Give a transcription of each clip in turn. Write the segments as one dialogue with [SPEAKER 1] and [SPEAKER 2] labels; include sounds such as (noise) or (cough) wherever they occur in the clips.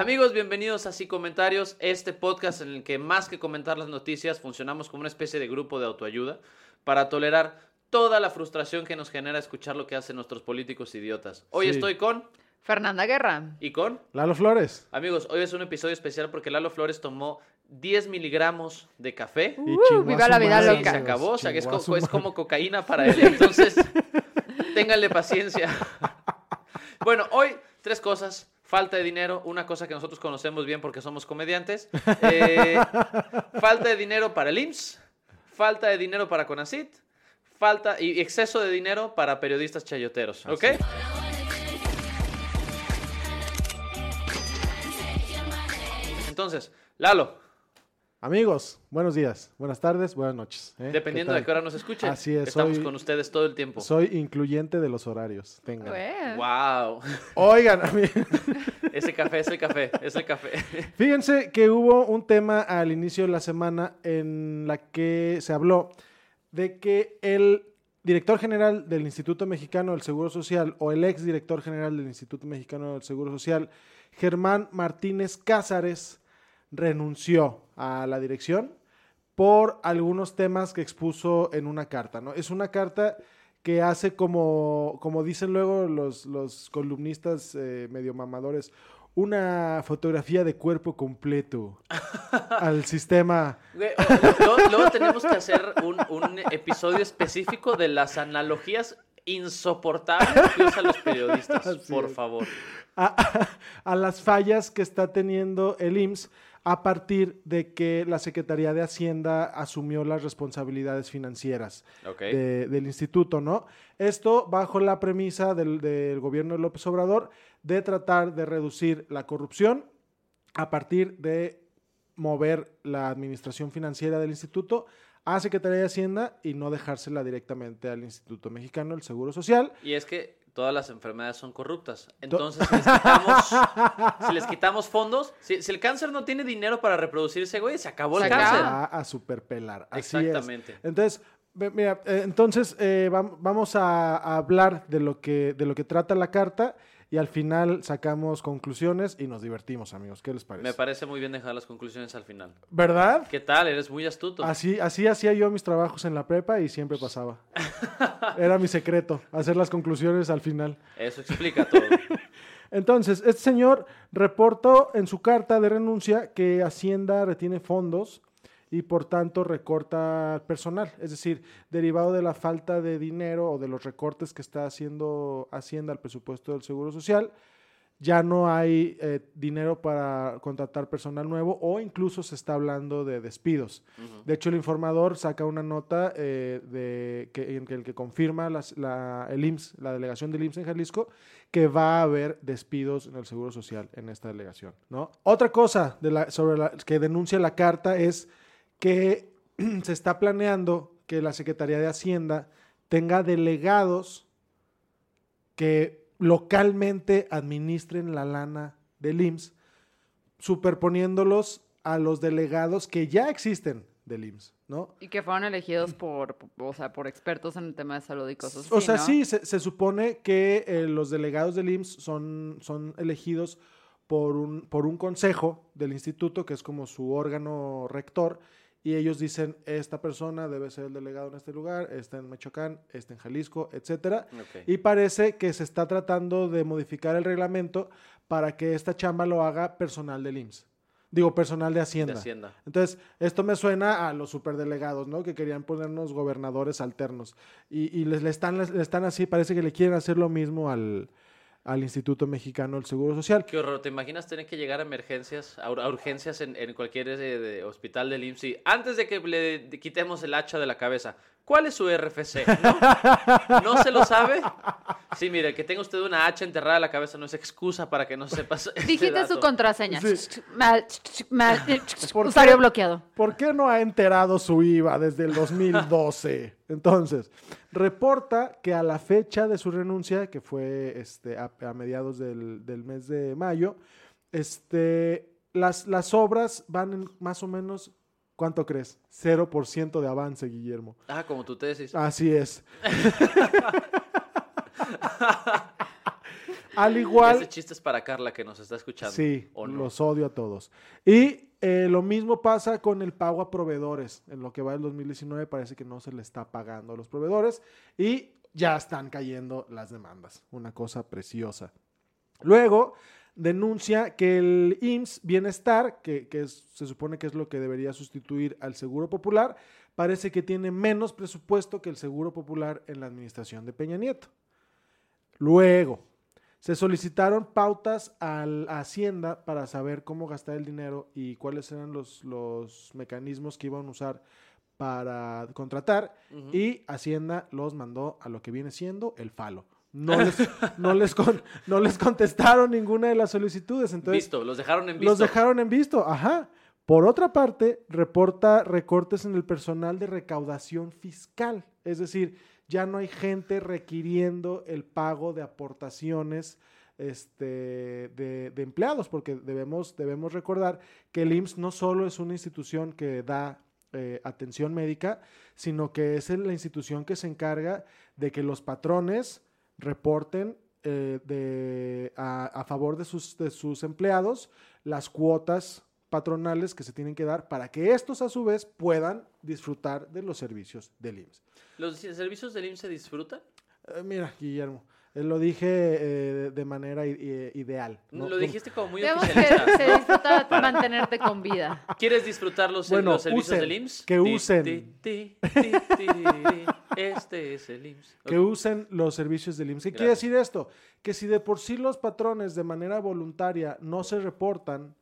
[SPEAKER 1] Amigos, bienvenidos a Sí Comentarios, este podcast en el que más que comentar las noticias funcionamos como una especie de grupo de autoayuda para tolerar toda la frustración que nos genera escuchar lo que hacen nuestros políticos idiotas. Hoy
[SPEAKER 2] Sí.
[SPEAKER 1] estoy con
[SPEAKER 3] Fernanda Guerra.
[SPEAKER 1] y con
[SPEAKER 2] Lalo Flores.
[SPEAKER 1] amigos, hoy es un episodio especial porque Lalo Flores tomó 10 miligramos de café
[SPEAKER 2] Y
[SPEAKER 3] Uh,
[SPEAKER 2] chingó a
[SPEAKER 3] viva
[SPEAKER 2] su
[SPEAKER 3] la vida
[SPEAKER 2] madre,
[SPEAKER 1] y
[SPEAKER 3] loca.
[SPEAKER 1] se
[SPEAKER 2] amigos,
[SPEAKER 1] acabó, o sea que es,
[SPEAKER 2] chingó a
[SPEAKER 1] co-
[SPEAKER 2] su
[SPEAKER 1] es
[SPEAKER 2] madre.
[SPEAKER 1] como cocaína para él. Entonces, (laughs) ténganle paciencia. (laughs) bueno, hoy tres cosas. Falta de dinero, una cosa que nosotros conocemos bien porque somos comediantes. Eh, (laughs) falta de dinero para el IMSS, falta de dinero para CONACIT, falta y exceso de dinero para periodistas chayoteros, ¿ok? Entonces, Lalo,
[SPEAKER 2] Amigos, buenos días, buenas tardes, buenas noches. ¿eh?
[SPEAKER 1] dependiendo
[SPEAKER 2] ¿Qué
[SPEAKER 1] de qué hora nos escuchen,
[SPEAKER 2] Así es,
[SPEAKER 1] estamos
[SPEAKER 2] soy-
[SPEAKER 1] con ustedes todo el tiempo.
[SPEAKER 2] Soy incluyente de los horarios. Tengan.
[SPEAKER 1] Wow,
[SPEAKER 2] Oigan, a mí- (laughs)
[SPEAKER 1] ese café es el café, es el café. (laughs)
[SPEAKER 2] fíjense que hubo un tema al inicio de la semana en la que se habló de que el director general del Instituto Mexicano del Seguro Social o el ex director general del Instituto Mexicano del Seguro Social, Germán Martínez Cázares, renunció a la dirección por algunos temas que expuso en una carta. ¿no? Es una carta que hace como, como dicen luego los, los columnistas eh, medio mamadores, una fotografía de cuerpo completo (laughs) al sistema.
[SPEAKER 1] Luego, luego tenemos que hacer un, un episodio específico de las analogías insoportables que usan los periodistas,
[SPEAKER 2] Así
[SPEAKER 1] por
[SPEAKER 2] es.
[SPEAKER 1] favor.
[SPEAKER 2] A, (laughs) a las fallas que está teniendo el IMSS a partir de que la Secretaría de Hacienda asumió las responsabilidades financieras de- del instituto, ¿no? Esto bajo la premisa del, del gobierno de López Obrador de tratar de reducir la corrupción a partir de mover la administración financiera del instituto a Secretaría de Hacienda y no dejársela directamente al Instituto Mexicano del Seguro Social.
[SPEAKER 1] Y es que todas las enfermedades son corruptas. Entonces, si les quitamos, (laughs) si les quitamos fondos, si, si el cáncer no tiene dinero para reproducirse, güey, se acabó el
[SPEAKER 3] Se
[SPEAKER 1] cáncer.
[SPEAKER 3] acaba.
[SPEAKER 2] va a superpelar. Así es.
[SPEAKER 1] Exactamente.
[SPEAKER 2] Entonces, ve- mira, eh, entonces eh, vam- vamos a, a hablar de lo que de lo que trata la carta y al final sacamos conclusiones y nos divertimos, amigos. ¿Qué les parece?
[SPEAKER 1] Me parece muy bien dejar las conclusiones al final.
[SPEAKER 2] ¿Verdad?
[SPEAKER 1] ¿Qué tal? Eres muy astuto.
[SPEAKER 2] Así, así hacía yo mis trabajos en la prepa y siempre pasaba. (laughs) Era mi secreto, hacer las conclusiones al final.
[SPEAKER 1] Eso explica todo. (laughs)
[SPEAKER 2] Entonces, este señor reportó en su carta de renuncia que Hacienda retiene fondos y por tanto recorta personal. Es decir, derivado de la falta de dinero o de los recortes que está haciendo Hacienda al presupuesto del Seguro Social, ya no hay eh, dinero para contratar personal nuevo o incluso se está hablando de despidos. De hecho, el informador saca una nota eh, de que, en el que confirma las- la, el IMSS, la delegación del IMSS en Jalisco, que va a haber despidos en el Seguro Social en esta delegación. ¿no? Otra cosa de la, sobre la, que denuncia la carta es que (clears throat) se está planeando que la Secretaría de Hacienda tenga delegados que localmente administren la lana del IMSS, superponiéndolos a los delegados que ya existen del IMSS, ¿no?
[SPEAKER 3] Y que fueron elegidos por, o sea, por expertos en el tema de salud y cosas así,
[SPEAKER 2] O sea,
[SPEAKER 3] ¿no?
[SPEAKER 2] sí, se, se supone que eh, los delegados del IMSS son, son elegidos por un, por un consejo del instituto, que es como su órgano rector, y ellos dicen, esta persona debe ser el delegado en este lugar, está en Michoacán, está en Jalisco, etcétera.
[SPEAKER 1] Ok.
[SPEAKER 2] Y parece que se está tratando de modificar el reglamento para que esta chamba lo haga personal del IMSS. Digo, personal de Hacienda.
[SPEAKER 1] De Hacienda.
[SPEAKER 2] Entonces, esto me suena a los superdelegados, ¿no? Que querían ponernos gobernadores alternos. Y, y les, le están, les- le están así, parece que le quieren hacer lo mismo al, al Instituto Mexicano del Seguro Social.
[SPEAKER 1] Qué horror, ¿te imaginas tener que llegar a emergencias, a, ur- a urgencias en, en cualquier eh, de- hospital del IMSS antes de que le quitemos el hacha de la cabeza, ¿cuál es su RFC? ¿No? ¿No se lo sabe? Sí, mire, que tenga usted una hacha enterrada en la cabeza no es excusa para que no sepa este
[SPEAKER 3] Digite su contraseña.
[SPEAKER 2] Sí.
[SPEAKER 3] Mal, mal,
[SPEAKER 2] ¿Por
[SPEAKER 3] usuario
[SPEAKER 2] qué?
[SPEAKER 3] bloqueado.
[SPEAKER 2] ¿Por qué no ha enterado su IVA desde el 2012? Entonces, reporta que a la fecha de su renuncia, que fue este, a, a mediados del, del mes de mayo, este, las, las obras van en más o menos, ¿cuánto crees? 0% de avance, Guillermo.
[SPEAKER 1] Ah, como tu tesis.
[SPEAKER 2] Así es. (laughs) Al igual...
[SPEAKER 1] Ese chiste es para Carla que nos está escuchando.
[SPEAKER 2] Sí,
[SPEAKER 1] ¿O no?
[SPEAKER 2] los odio a todos. Y eh, lo mismo pasa con el pago a proveedores. En lo que va del 2019 parece que no se le está pagando a los proveedores y ya están cayendo las demandas. Una cosa preciosa. Luego denuncia que el IMSS Bienestar, que, que es- se supone que es lo que debería sustituir al Seguro Popular, parece que tiene menos presupuesto que el Seguro Popular en la administración de Peña Nieto. Luego, se solicitaron pautas a Hacienda para saber cómo gastar el dinero y cuáles eran los, los mecanismos que iban a usar para contratar y Hacienda los mandó a lo que viene siendo el falo. No les, no les, con- no les contestaron ninguna de las solicitudes. Entonces,
[SPEAKER 1] visto, los dejaron en visto.
[SPEAKER 2] los dejaron en visto, ajá. Por otra parte, reporta recortes en el personal de recaudación fiscal. Es decir, ya no hay gente requiriendo el pago de aportaciones este, de, de empleados, porque debemos, debemos recordar que el IMSS no solo es una institución que da eh, atención médica, sino que es la institución que se encarga de que los patrones reporten eh, de, a, a favor de sus, de sus empleados las cuotas patronales que se tienen que dar para que estos a su vez puedan disfrutar de los servicios del IMSS.
[SPEAKER 1] ¿Los servicios del IMSS se disfrutan?
[SPEAKER 2] Eh, mira, Guillermo, eh, lo dije eh, de manera i- i- ideal. ¿no?
[SPEAKER 1] Lo dijiste como muy
[SPEAKER 3] Digamos que
[SPEAKER 1] oficialista.
[SPEAKER 3] se disfruta mantenerte con vida.
[SPEAKER 1] ¿Quieres disfrutar los,
[SPEAKER 2] Bueno,
[SPEAKER 1] los servicios
[SPEAKER 2] usen,
[SPEAKER 1] del IMSS?
[SPEAKER 2] que usen.
[SPEAKER 1] Este es el IMSS.
[SPEAKER 2] que usen los servicios del IMSS. ¿Qué quiere decir esto? Que si de por sí los patrones de manera voluntaria no se reportan,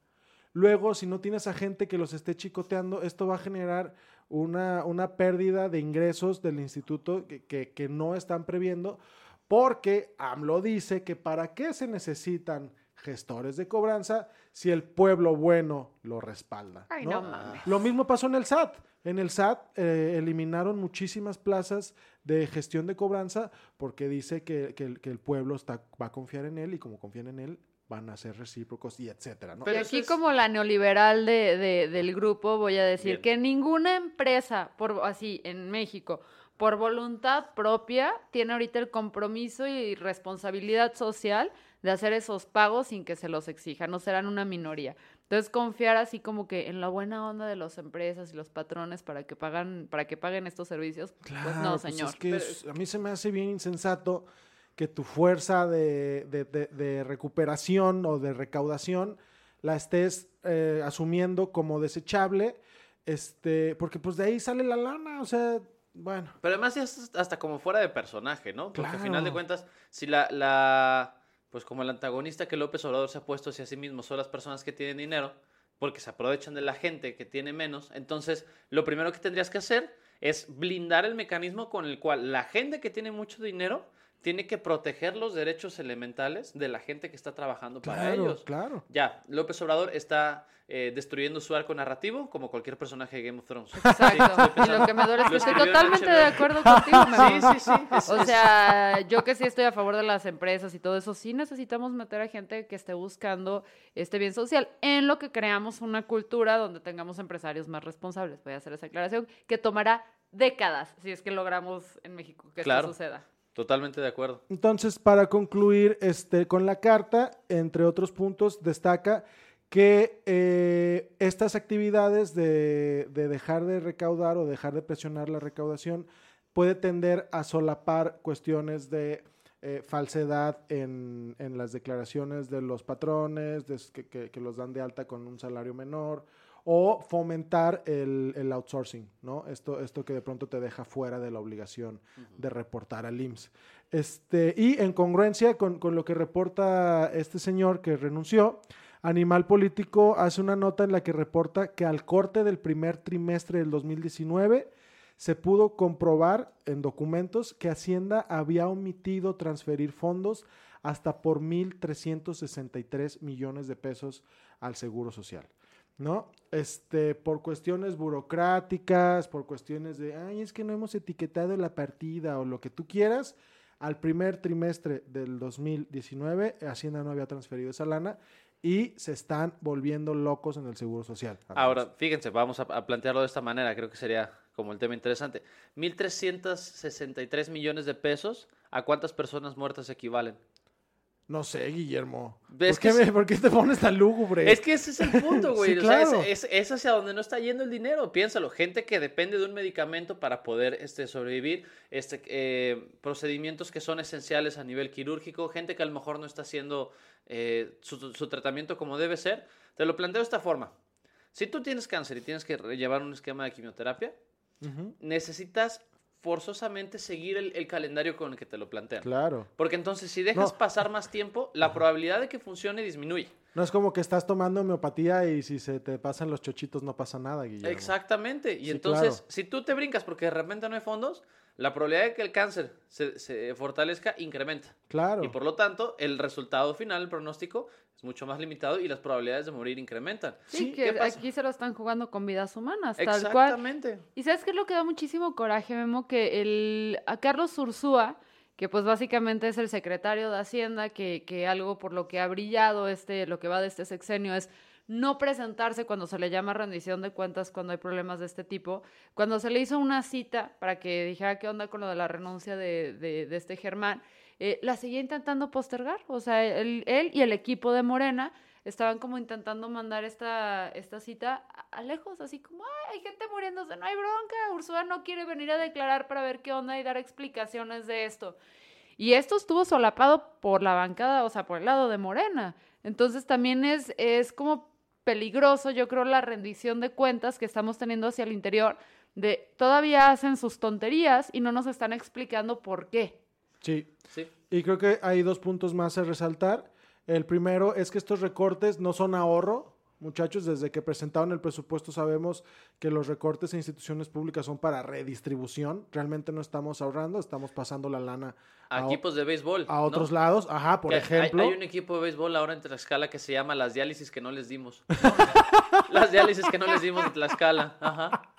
[SPEAKER 2] luego si no tienes a gente que los esté chicoteando, esto va a generar una, una pérdida de ingresos del instituto que, que- que no están previendo, porque AMLO dice que para qué se necesitan gestores de cobranza si el pueblo bueno lo respalda.
[SPEAKER 3] Ay,
[SPEAKER 2] ¿no?
[SPEAKER 3] no mames.
[SPEAKER 2] Lo mismo pasó en el SAT. En el SAT eh, eliminaron muchísimas plazas de gestión de cobranza porque dice que, que el, que el pueblo está, va a confiar en él y como confían en él van a ser recíprocos y etcétera. ¿no?
[SPEAKER 1] Pero
[SPEAKER 3] y aquí
[SPEAKER 1] es-
[SPEAKER 3] como la neoliberal de, de- del grupo voy a decir
[SPEAKER 1] Bien.
[SPEAKER 3] que ninguna empresa, por así en México, por voluntad propia, tiene ahorita el compromiso y responsabilidad social de hacer esos pagos sin que se los exijan, no serán una minoría. Entonces confiar así como que en la buena onda de las empresas y los patrones para que pagan, para que paguen estos servicios, pues
[SPEAKER 2] Claro,
[SPEAKER 3] no,
[SPEAKER 2] pues
[SPEAKER 3] señor.
[SPEAKER 2] es que es- a mí se me hace bien insensato que tu fuerza de, de- de- de recuperación o de recaudación la estés eh, asumiendo como desechable, este, porque pues de ahí sale la lana, o sea, bueno.
[SPEAKER 1] Pero además ya es hasta como fuera de personaje, ¿no? Porque al final de
[SPEAKER 2] Claro.
[SPEAKER 1] cuentas, si la, la, pues como el antagonista que López Obrador se ha puesto hacia sí mismo son las personas que tienen dinero, porque se aprovechan de la gente que tiene menos, entonces lo primero que tendrías que hacer es blindar el mecanismo con el cual la gente que tiene mucho dinero tiene que proteger los derechos elementales de la gente que está trabajando para
[SPEAKER 2] Claro,
[SPEAKER 1] ellos.
[SPEAKER 2] claro.
[SPEAKER 1] Ya, López Obrador está eh, destruyendo su arco narrativo como cualquier personaje de Game of Thrones.
[SPEAKER 3] Exacto. y lo que me duele es que estoy totalmente de acuerdo contigo. (laughs)
[SPEAKER 1] Sí, sí, sí. es-
[SPEAKER 3] O
[SPEAKER 1] es-
[SPEAKER 3] sea, yo que sí estoy a favor de las empresas y todo eso, sí necesitamos meter a gente que esté buscando este bien social en lo que creamos una cultura donde tengamos empresarios más responsables. Voy a hacer esa aclaración que tomará décadas si es que logramos en México que
[SPEAKER 1] Claro.
[SPEAKER 3] esto suceda.
[SPEAKER 1] Totalmente de acuerdo.
[SPEAKER 2] Entonces, para concluir este, con la carta, entre otros puntos, destaca que eh, estas actividades de, de dejar de recaudar o dejar de presionar la recaudación puede tender a solapar cuestiones de eh, falsedad en, las declaraciones de los patrones, de que los dan de alta con un salario menor, o fomentar el, el outsourcing, ¿no? Esto, esto que de pronto te deja fuera de la obligación de reportar al IMSS. Este, y en congruencia con, con lo que reporta este señor que renunció, Animal Político hace una nota en la que reporta que al corte del primer trimestre del 2019 se pudo comprobar en documentos que Hacienda había omitido transferir fondos hasta por 1.363 millones de pesos al Seguro Social. ¿No? Este, por cuestiones burocráticas, por cuestiones de, ay, es que no hemos etiquetado la partida o lo que tú quieras, al primer trimestre del 2019 Hacienda no había transferido esa lana y se están volviendo locos en el Seguro Social.
[SPEAKER 1] Ahora, fíjense, vamos a plantearlo de esta manera, creo que sería como el tema interesante. 1.363 millones de pesos, ¿a cuántas personas muertas equivalen?
[SPEAKER 2] No sé, Guillermo.
[SPEAKER 1] ¿Ves
[SPEAKER 2] ¿Por qué, me- por qué te pones tan lúgubre?
[SPEAKER 1] Es que ese es el punto, güey. (laughs)
[SPEAKER 2] Sí,
[SPEAKER 1] o sea, es-
[SPEAKER 2] claro.
[SPEAKER 1] es, es hacia donde no está yendo el dinero. Piénsalo. Gente que depende de un medicamento para poder este, sobrevivir, este, eh, procedimientos que son esenciales a nivel quirúrgico, gente que a lo mejor no está haciendo eh, su, su tratamiento como debe ser. Te lo planteo de esta forma. Si tú tienes cáncer y tienes que llevar un esquema de quimioterapia, necesitas forzosamente seguir el, el calendario con el que te lo plantean.
[SPEAKER 2] Claro.
[SPEAKER 1] Porque entonces si dejas
[SPEAKER 2] No.
[SPEAKER 1] pasar más tiempo, la probabilidad de que funcione disminuye.
[SPEAKER 2] No es como que estás tomando homeopatía y si se te pasan los chochitos no pasa nada, Guillermo.
[SPEAKER 1] Exactamente. Y
[SPEAKER 2] Sí,
[SPEAKER 1] entonces,
[SPEAKER 2] claro.
[SPEAKER 1] si tú te brincas porque de repente no hay fondos, la probabilidad de que el cáncer se, se fortalezca incrementa.
[SPEAKER 2] Claro.
[SPEAKER 1] Y por lo tanto, el resultado final, el pronóstico, es mucho más limitado y las probabilidades de morir incrementan.
[SPEAKER 3] Sí, que aquí se lo están jugando con vidas humanas, tal cual.
[SPEAKER 1] Exactamente.
[SPEAKER 3] Y sabes qué es lo que da muchísimo coraje, Memo, que el, a Carlos Ursúa, que pues básicamente es el secretario de Hacienda, que, que algo por lo que ha brillado este, lo que va de este sexenio es no presentarse cuando se le llama rendición de cuentas cuando hay problemas de este tipo. Cuando se le hizo una cita para que dijera qué onda con lo de la renuncia de, de- este Germán, eh, la seguía intentando postergar. O sea, él, y el equipo de Morena estaban como intentando mandar esta, esta cita a, lejos, así como, ay, hay gente muriéndose, no hay bronca, Ursula no quiere venir a declarar para ver qué onda y dar explicaciones de esto. Y esto estuvo solapado por la bancada, o sea, por el lado de Morena. Entonces también es, es como peligroso, yo creo, la rendición de cuentas que estamos teniendo hacia el interior, de todavía hacen sus tonterías y no nos están explicando por qué.
[SPEAKER 2] Sí.
[SPEAKER 1] Sí.
[SPEAKER 2] Y creo que hay dos puntos más a resaltar. El primero es que estos recortes no son ahorro. Muchachos, desde que presentaron el presupuesto sabemos que los recortes en instituciones públicas son para redistribución. Realmente no estamos ahorrando, estamos pasando la lana
[SPEAKER 1] A equipos de béisbol.
[SPEAKER 2] a
[SPEAKER 1] ¿no?
[SPEAKER 2] otros lados. Ajá, por
[SPEAKER 1] Que
[SPEAKER 2] ejemplo.
[SPEAKER 1] Hay, un equipo de béisbol ahora en Tlaxcala que se llama Las Diálisis que no les dimos. (laughs) Las diálisis que no les dimos en Tlaxcala. Ajá. (laughs)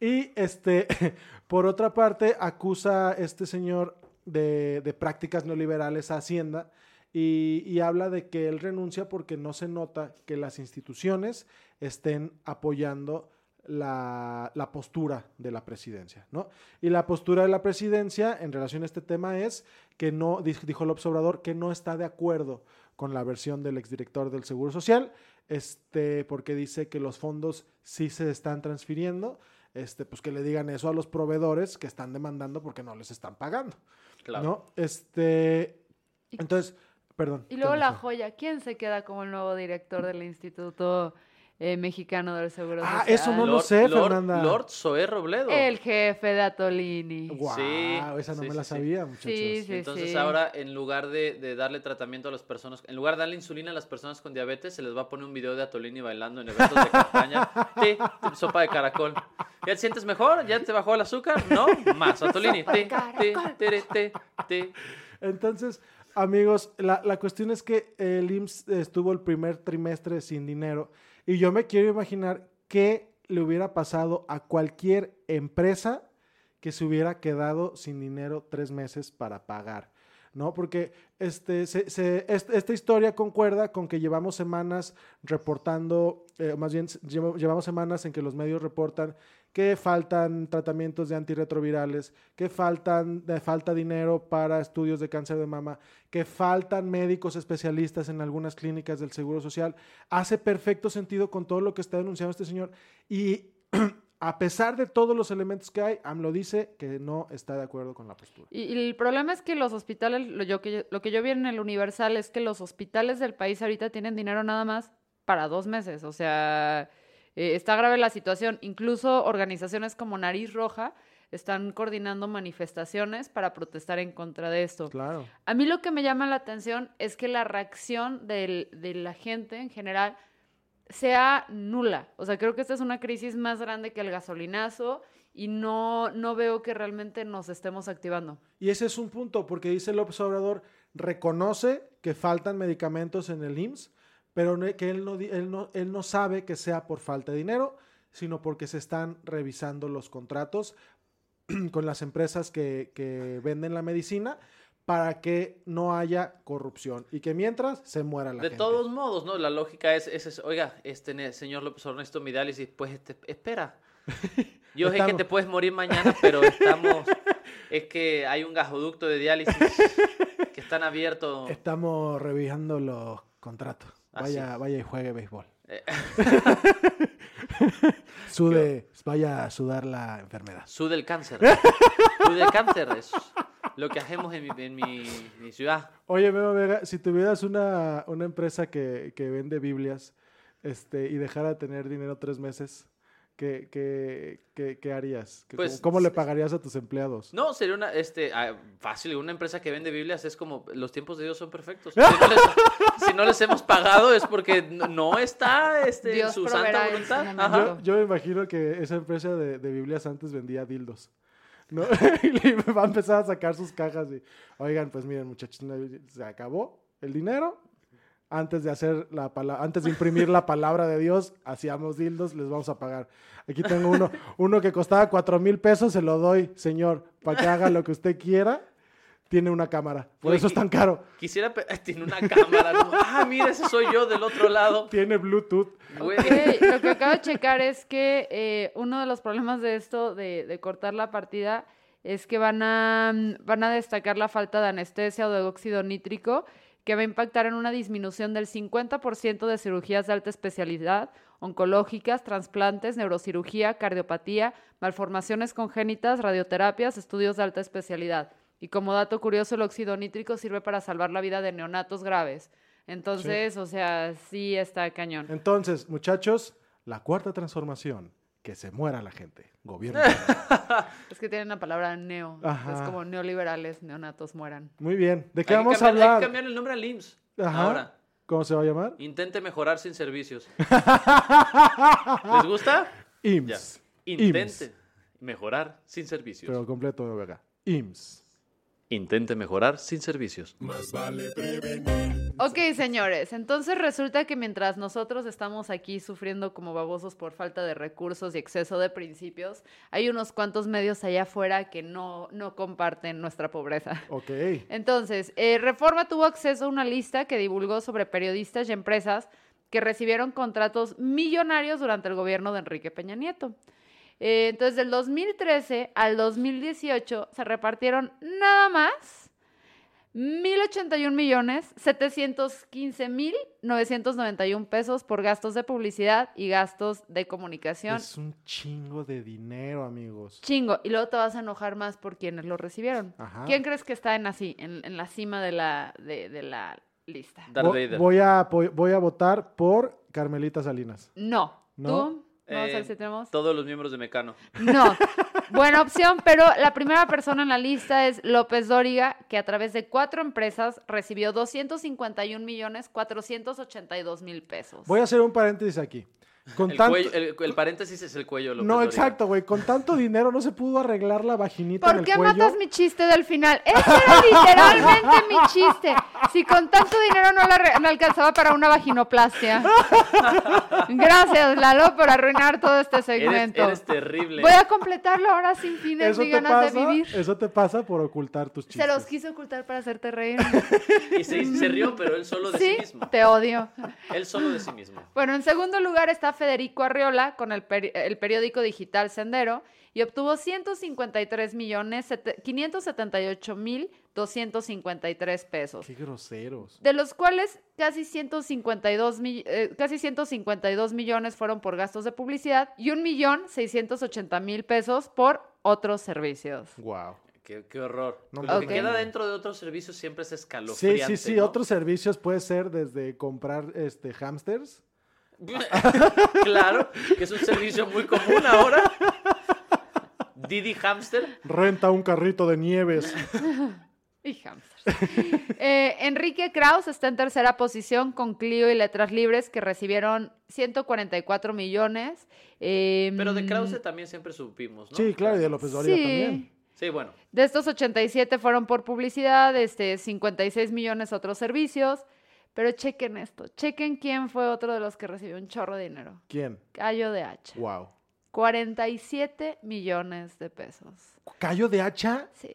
[SPEAKER 2] Y este, (laughs) por otra parte, acusa este señor de, de prácticas neoliberales a Hacienda y, y habla de que él renuncia porque no se nota que las instituciones estén apoyando la, la postura de la presidencia, ¿no? Y la postura de la presidencia en relación a este tema es que no, dij- dijo López Obrador, que no está de acuerdo con la versión del exdirector del Seguro Social, este, porque dice que los fondos sí se están transfiriendo, este, pues que le digan eso a los proveedores que están demandando porque no les están pagando,
[SPEAKER 1] Claro.
[SPEAKER 2] ¿no? Este, entonces, perdón.
[SPEAKER 3] Y luego
[SPEAKER 2] ¿qué
[SPEAKER 3] la joya, ¿quién se queda como el nuevo director del Instituto eh, Mexicano del Seguro
[SPEAKER 2] Ah,
[SPEAKER 3] Social?
[SPEAKER 2] eso no lo sé,
[SPEAKER 1] Lord,
[SPEAKER 2] Fernanda.
[SPEAKER 1] Lord Zoé Robledo.
[SPEAKER 3] El jefe de Atolini.
[SPEAKER 2] Guau,
[SPEAKER 1] Sí,
[SPEAKER 2] esa no
[SPEAKER 1] sí,
[SPEAKER 2] me la
[SPEAKER 1] sí, sí.
[SPEAKER 2] sabía, muchachos.
[SPEAKER 3] Sí, sí.
[SPEAKER 1] Entonces ahora, en lugar de, de darle tratamiento a las personas, en lugar de darle insulina a las personas con diabetes, se les va a poner un video de Atolini bailando en eventos de campaña. (laughs) Sí, sopa de caracol. ¿Ya te sientes mejor? ¿Ya te bajó el azúcar? ¿No? Más Atolini.
[SPEAKER 3] Sopa de
[SPEAKER 1] Ti, ti,
[SPEAKER 3] caracol.
[SPEAKER 1] tiri, ti, ti.
[SPEAKER 2] Entonces, amigos, la, la cuestión es que el IMSS estuvo el primer trimestre sin dinero y yo me quiero imaginar qué le hubiera pasado a cualquier empresa que se hubiera quedado sin dinero tres meses para pagar. ¿no? Porque este, se- se- est- esta historia concuerda con que llevamos semanas reportando, eh, más bien lleva- llevamos semanas en que los medios reportan que faltan tratamientos de antirretrovirales, que faltan, falta dinero para estudios de cáncer de mama, que faltan médicos especialistas en algunas clínicas del Seguro Social. Hace perfecto sentido con todo lo que está denunciando este señor. Y (clears throat) a pesar de todos los elementos que hay, AMLO dice que no está de acuerdo con la postura.
[SPEAKER 3] Y, el problema es que los hospitales, lo, yo, que lo que yo vi en el Universal es que los hospitales del país ahorita tienen dinero nada más para dos meses. O sea, eh, está grave la situación. Incluso organizaciones como Nariz Roja están coordinando manifestaciones para protestar en contra de esto.
[SPEAKER 2] Claro.
[SPEAKER 3] A mí lo que me llama la atención es que la reacción del- de la gente en general sea nula. O sea, creo que esta es una crisis más grande que el gasolinazo y no, no veo que realmente nos estemos activando.
[SPEAKER 2] Y ese es un punto, porque dice López Obrador, reconoce que faltan medicamentos en el IMSS, pero que él no, él, no, él no sabe que sea por falta de dinero, sino porque se están revisando los contratos (clears throat) con las empresas que, que venden la medicina para que no haya corrupción y que mientras se muera la
[SPEAKER 1] De
[SPEAKER 2] gente.
[SPEAKER 1] todos modos, ¿no? La lógica es, es, es, oiga, este señor López necesito mi diálisis. Pues este, espera. (laughs) Yo sé que
[SPEAKER 2] Estamos-
[SPEAKER 1] te puedes morir mañana, pero estamos... (laughs) Es que hay un gasoducto de diálisis (laughs) que están abiertos.
[SPEAKER 2] Estamos revisando los contratos. Vaya, vaya y juegue béisbol.
[SPEAKER 1] Eh. (laughs)
[SPEAKER 2] Sude, vaya a sudar la enfermedad.
[SPEAKER 1] Sude el cáncer. (laughs) Sude el cáncer. Es lo que hacemos en mi, en mi, mi ciudad.
[SPEAKER 2] Oye, Memo Vega, si tuvieras una, una empresa que, que vende Biblias este, y dejara de tener dinero tres meses, ¿qué, qué, qué- qué harías? ¿Qué-
[SPEAKER 1] Pues,
[SPEAKER 2] ¿Cómo, cómo le pagarías a tus empleados?
[SPEAKER 1] No, sería una, este, ah, fácil, una empresa que vende Biblias es como, los tiempos de Dios son perfectos. (laughs) Si no les, si no les hemos pagado es porque no- está este, en su santa voluntad. Ajá.
[SPEAKER 2] Yo, yo me imagino que esa empresa de, de Biblias antes vendía dildos. ¿no? (laughs) y va a empezar a sacar sus cajas y, oigan, pues miren muchachos, se acabó el dinero. Antes de hacer la antes de imprimir la palabra de Dios, hacíamos dildos, les vamos a pagar. Aquí tengo uno, uno que costaba cuatro mil pesos, se lo doy, señor, para que haga lo que usted quiera. Tiene una cámara, por
[SPEAKER 1] Oye,
[SPEAKER 2] eso es tan caro.
[SPEAKER 1] Quisiera, (laughs) tiene una cámara. como, ah, mira, ese soy yo del otro lado.
[SPEAKER 2] Tiene Bluetooth.
[SPEAKER 3] Lo que acabo de checar es que eh, uno de los problemas de esto, de, de cortar la partida, es que van a, mm, van a destacar la falta de anestesia o de óxido nítrico, que va a impactar en una disminución del 50% de cirugías de alta especialidad, oncológicas, trasplantes, neurocirugía, cardiopatía, malformaciones congénitas, radioterapias, estudios de alta especialidad. Y como dato curioso, el óxido nítrico sirve para salvar la vida de neonatos graves. Entonces, o sea, sí está cañón.
[SPEAKER 2] Entonces, muchachos, la cuarta transformación, que se muera la gente. Gobierno. (laughs)
[SPEAKER 3] Es que tienen la palabra neo. Es
[SPEAKER 2] Ajá.
[SPEAKER 3] como neoliberales, neonatos mueran.
[SPEAKER 2] Muy bien. ¿De qué vamos a
[SPEAKER 1] cambiar- Hay que
[SPEAKER 2] hablar?
[SPEAKER 1] cambiar el nombre al IMSS.
[SPEAKER 2] Ajá.
[SPEAKER 1] Ahora,
[SPEAKER 2] ¿Cómo se va a llamar?
[SPEAKER 1] intente mejorar sin servicios. (laughs) ¿Les gusta? Ya.
[SPEAKER 2] IMSS.
[SPEAKER 1] Intente mejorar sin servicios.
[SPEAKER 2] Pero completo de acá. IMSS.
[SPEAKER 1] Intente mejorar sin servicios.
[SPEAKER 3] Ok, señores, entonces resulta que mientras nosotros estamos aquí sufriendo como babosos por falta de recursos y exceso de principios, hay unos cuantos medios allá afuera que no, no comparten nuestra pobreza.
[SPEAKER 2] Ok.
[SPEAKER 3] Entonces, eh, Reforma tuvo acceso a una lista que divulgó sobre periodistas y empresas que recibieron contratos millonarios durante el gobierno de Enrique Peña Nieto. Eh, entonces, del 2013 al 2018 se repartieron nada más 1.081 millones 715 mil 991 pesos por gastos de publicidad y gastos de comunicación.
[SPEAKER 2] Es un chingo de dinero, amigos.
[SPEAKER 3] Chingo. Y luego te vas a enojar más por quienes lo recibieron.
[SPEAKER 2] Ajá.
[SPEAKER 3] ¿Quién crees que está en así, en, en la cima de la, de, de la lista?
[SPEAKER 1] Darth
[SPEAKER 2] Vo-
[SPEAKER 1] Vader.
[SPEAKER 2] Voy a, voy a votar por Carmelita Salinas.
[SPEAKER 3] No.
[SPEAKER 2] ¿No?
[SPEAKER 3] ¿Tú? Vamos a
[SPEAKER 1] Eh,
[SPEAKER 3] ver si tenemos.
[SPEAKER 1] Todos los miembros de Mecano.
[SPEAKER 3] No. (laughs) Buena opción, pero la primera persona en la lista es López Dóriga, que a través de cuatro empresas recibió 251 millones 482 mil pesos.
[SPEAKER 2] Voy a hacer un paréntesis aquí. Con
[SPEAKER 1] El,
[SPEAKER 2] tanto...
[SPEAKER 1] cuello- el- el paréntesis es el cuello. López
[SPEAKER 2] No, exacto, güey. Con tanto dinero no se pudo arreglar la vaginita en
[SPEAKER 3] ¿Por
[SPEAKER 2] el
[SPEAKER 3] qué
[SPEAKER 2] cuello.
[SPEAKER 3] matas mi chiste del final? Ese era literalmente mi chiste. Si con tanto dinero no, la no alcanzaba para una vaginoplastia. Gracias, Lalo, por arruinar todo este segmento.
[SPEAKER 1] eres terrible.
[SPEAKER 3] Voy a completarlo ahora sin fines
[SPEAKER 2] Eso
[SPEAKER 3] ni ganas
[SPEAKER 2] pasa,
[SPEAKER 3] de vivir.
[SPEAKER 2] eso te pasa por ocultar tus chistes.
[SPEAKER 3] Se los quise ocultar para hacerte reír. (laughs)
[SPEAKER 1] Y se, se rió, pero él solo de sí,
[SPEAKER 3] Sí,
[SPEAKER 1] mismo.
[SPEAKER 3] te odio.
[SPEAKER 1] Él solo de sí mismo.
[SPEAKER 3] Bueno, en segundo lugar está Federico Arriola con el, peri- el periódico digital Sendero y obtuvo 153 millones sete- 578 mil 253 pesos.
[SPEAKER 2] Qué groseros.
[SPEAKER 3] De los cuales casi 152, mi- eh, casi 152 millones fueron por gastos de publicidad y un millón 680 mil pesos por otros servicios.
[SPEAKER 2] Wow.
[SPEAKER 1] Qué, qué horror.
[SPEAKER 2] No
[SPEAKER 1] Lo que queda dentro de otros servicios siempre es
[SPEAKER 2] Sí,
[SPEAKER 1] escalofriante.
[SPEAKER 2] sí, sí.
[SPEAKER 1] ¿no?
[SPEAKER 2] Otros servicios puede ser desde comprar este hamsters. (laughs)
[SPEAKER 1] claro, que es un servicio muy común ahora. Didi Hamster.
[SPEAKER 2] Renta un carrito de nieves. (laughs)
[SPEAKER 3] Y hamsters. Eh, Enrique Kraus está en tercera posición con Clio y Letras Libres que recibieron 144 millones. eh,
[SPEAKER 1] Pero de Krause también siempre supimos, ¿no?
[SPEAKER 2] Sí, claro, y de López Dóriga
[SPEAKER 3] sí.
[SPEAKER 2] también.
[SPEAKER 1] Sí, bueno.
[SPEAKER 3] De estos 87 fueron por publicidad, este, 56 millones otros servicios. Pero chequen esto, chequen quién fue otro de los que recibió un chorro de dinero.
[SPEAKER 2] ¿Quién?
[SPEAKER 3] Cayo de Hacha.
[SPEAKER 2] Wow.
[SPEAKER 3] 47 millones de pesos.
[SPEAKER 2] ¿Callo de hacha?
[SPEAKER 3] Sí.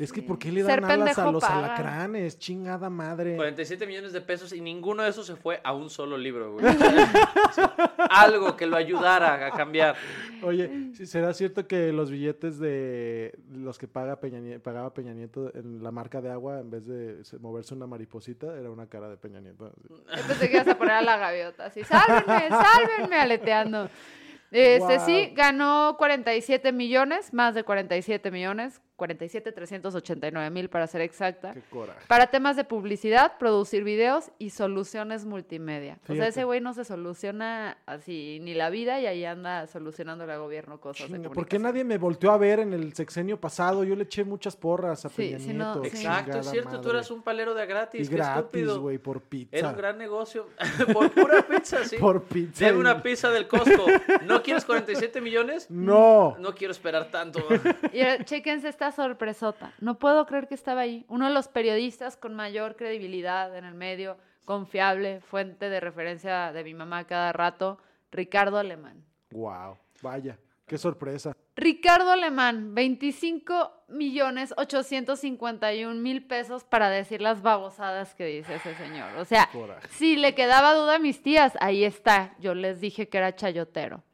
[SPEAKER 2] Es que. ¿por qué le
[SPEAKER 3] Ser
[SPEAKER 2] dan alas a los
[SPEAKER 3] paga.
[SPEAKER 2] alacranes? Chingada madre.
[SPEAKER 1] 47 millones de pesos y ninguno de esos se fue a un solo libro, güey. (laughs) Algo que lo ayudara a cambiar.
[SPEAKER 2] Oye, ¿sí ¿será cierto que los billetes de los que paga Peña pagaba Peña Nieto en la marca de agua, en vez de se- moverse una mariposita, era una cara de Peña Nieto?
[SPEAKER 3] Yo pensé que ibas a poner a la gaviota así, sálvenme, sálvenme, aleteando. Este sí, ganó 47 millones, más de 47 millones, 47 389 mil para ser exacta.
[SPEAKER 2] Qué coraje.
[SPEAKER 3] Para temas de publicidad, producir videos y soluciones multimedia. O sea,
[SPEAKER 2] Fíjate.
[SPEAKER 3] ese güey no se soluciona así ni la vida y ahí anda solucionándole al gobierno cosas de
[SPEAKER 2] Chinga, ¿Por qué nadie me volteó a ver en el sexenio pasado? Yo le eché muchas porras a
[SPEAKER 3] Sí,
[SPEAKER 2] Peña
[SPEAKER 3] no,
[SPEAKER 2] Nieto.
[SPEAKER 3] sí.
[SPEAKER 1] Exacto, es cierto, tú eras un palero de gratis.
[SPEAKER 2] Y
[SPEAKER 1] qué
[SPEAKER 2] gratis, güey, por pizza.
[SPEAKER 1] Era un gran negocio. (laughs) Por pura pizza, sí.
[SPEAKER 2] Por pizza.
[SPEAKER 1] Deme
[SPEAKER 2] y-
[SPEAKER 1] una pizza del Costco. ¿No quieres 47 millones?
[SPEAKER 2] No.
[SPEAKER 1] No quiero esperar tanto.
[SPEAKER 3] Y ahora, chéquense sorpresota. No puedo creer que estaba ahí. Uno de los periodistas con mayor credibilidad en el medio, confiable, fuente de referencia de mi mamá cada rato, Ricardo Alemán.
[SPEAKER 2] Wow. Vaya. Qué sorpresa.
[SPEAKER 3] Ricardo Alemán, 25 millones 851 mil pesos para decir las babosadas que dice ese señor. O sea,
[SPEAKER 2] Coraje.
[SPEAKER 3] si le quedaba duda a mis tías, ahí está. Yo les dije que era chayotero.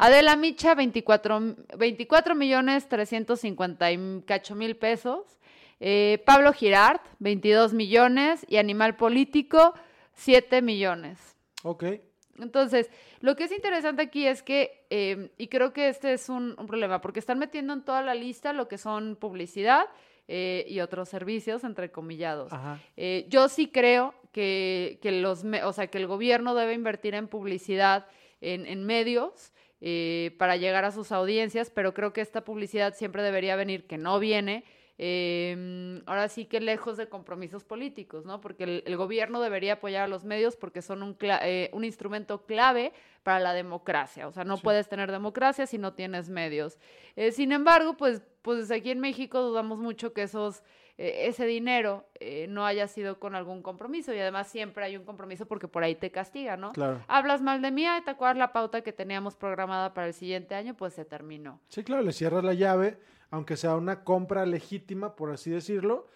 [SPEAKER 3] Adela Micha, 24, 24 millones 350 y cacho mil pesos. Eh, Pablo Girard, 22 millones. Y Animal Político, 7 millones.
[SPEAKER 2] Ok.
[SPEAKER 3] Entonces, lo que es interesante aquí es que, eh, y creo que este es un, un problema, porque están metiendo en toda la lista lo que son publicidad eh, y otros servicios, entrecomillados.
[SPEAKER 2] Ajá.
[SPEAKER 3] Eh, yo sí creo que, que los, o sea, que el gobierno debe invertir en publicidad, en, en medios, eh, para llegar a sus audiencias, pero creo que esta publicidad siempre debería venir, que no viene, eh, ahora sí que lejos de compromisos políticos, ¿no? Porque el, el gobierno debería apoyar a los medios porque son un, cla- eh, un instrumento clave para la democracia. O sea, no puedes tener democracia si no tienes medios. Sin embargo, pues, pues aquí en México dudamos mucho que esos, eh, ese dinero eh, no haya sido con algún compromiso y además siempre hay un compromiso porque por ahí te castiga, ¿no?
[SPEAKER 2] Claro.
[SPEAKER 3] Hablas mal de mí, ¿te acuerdas la pauta que teníamos programada para el siguiente año? Pues se terminó.
[SPEAKER 2] Sí, claro, le cierras la llave, aunque sea una compra legítima, por así decirlo.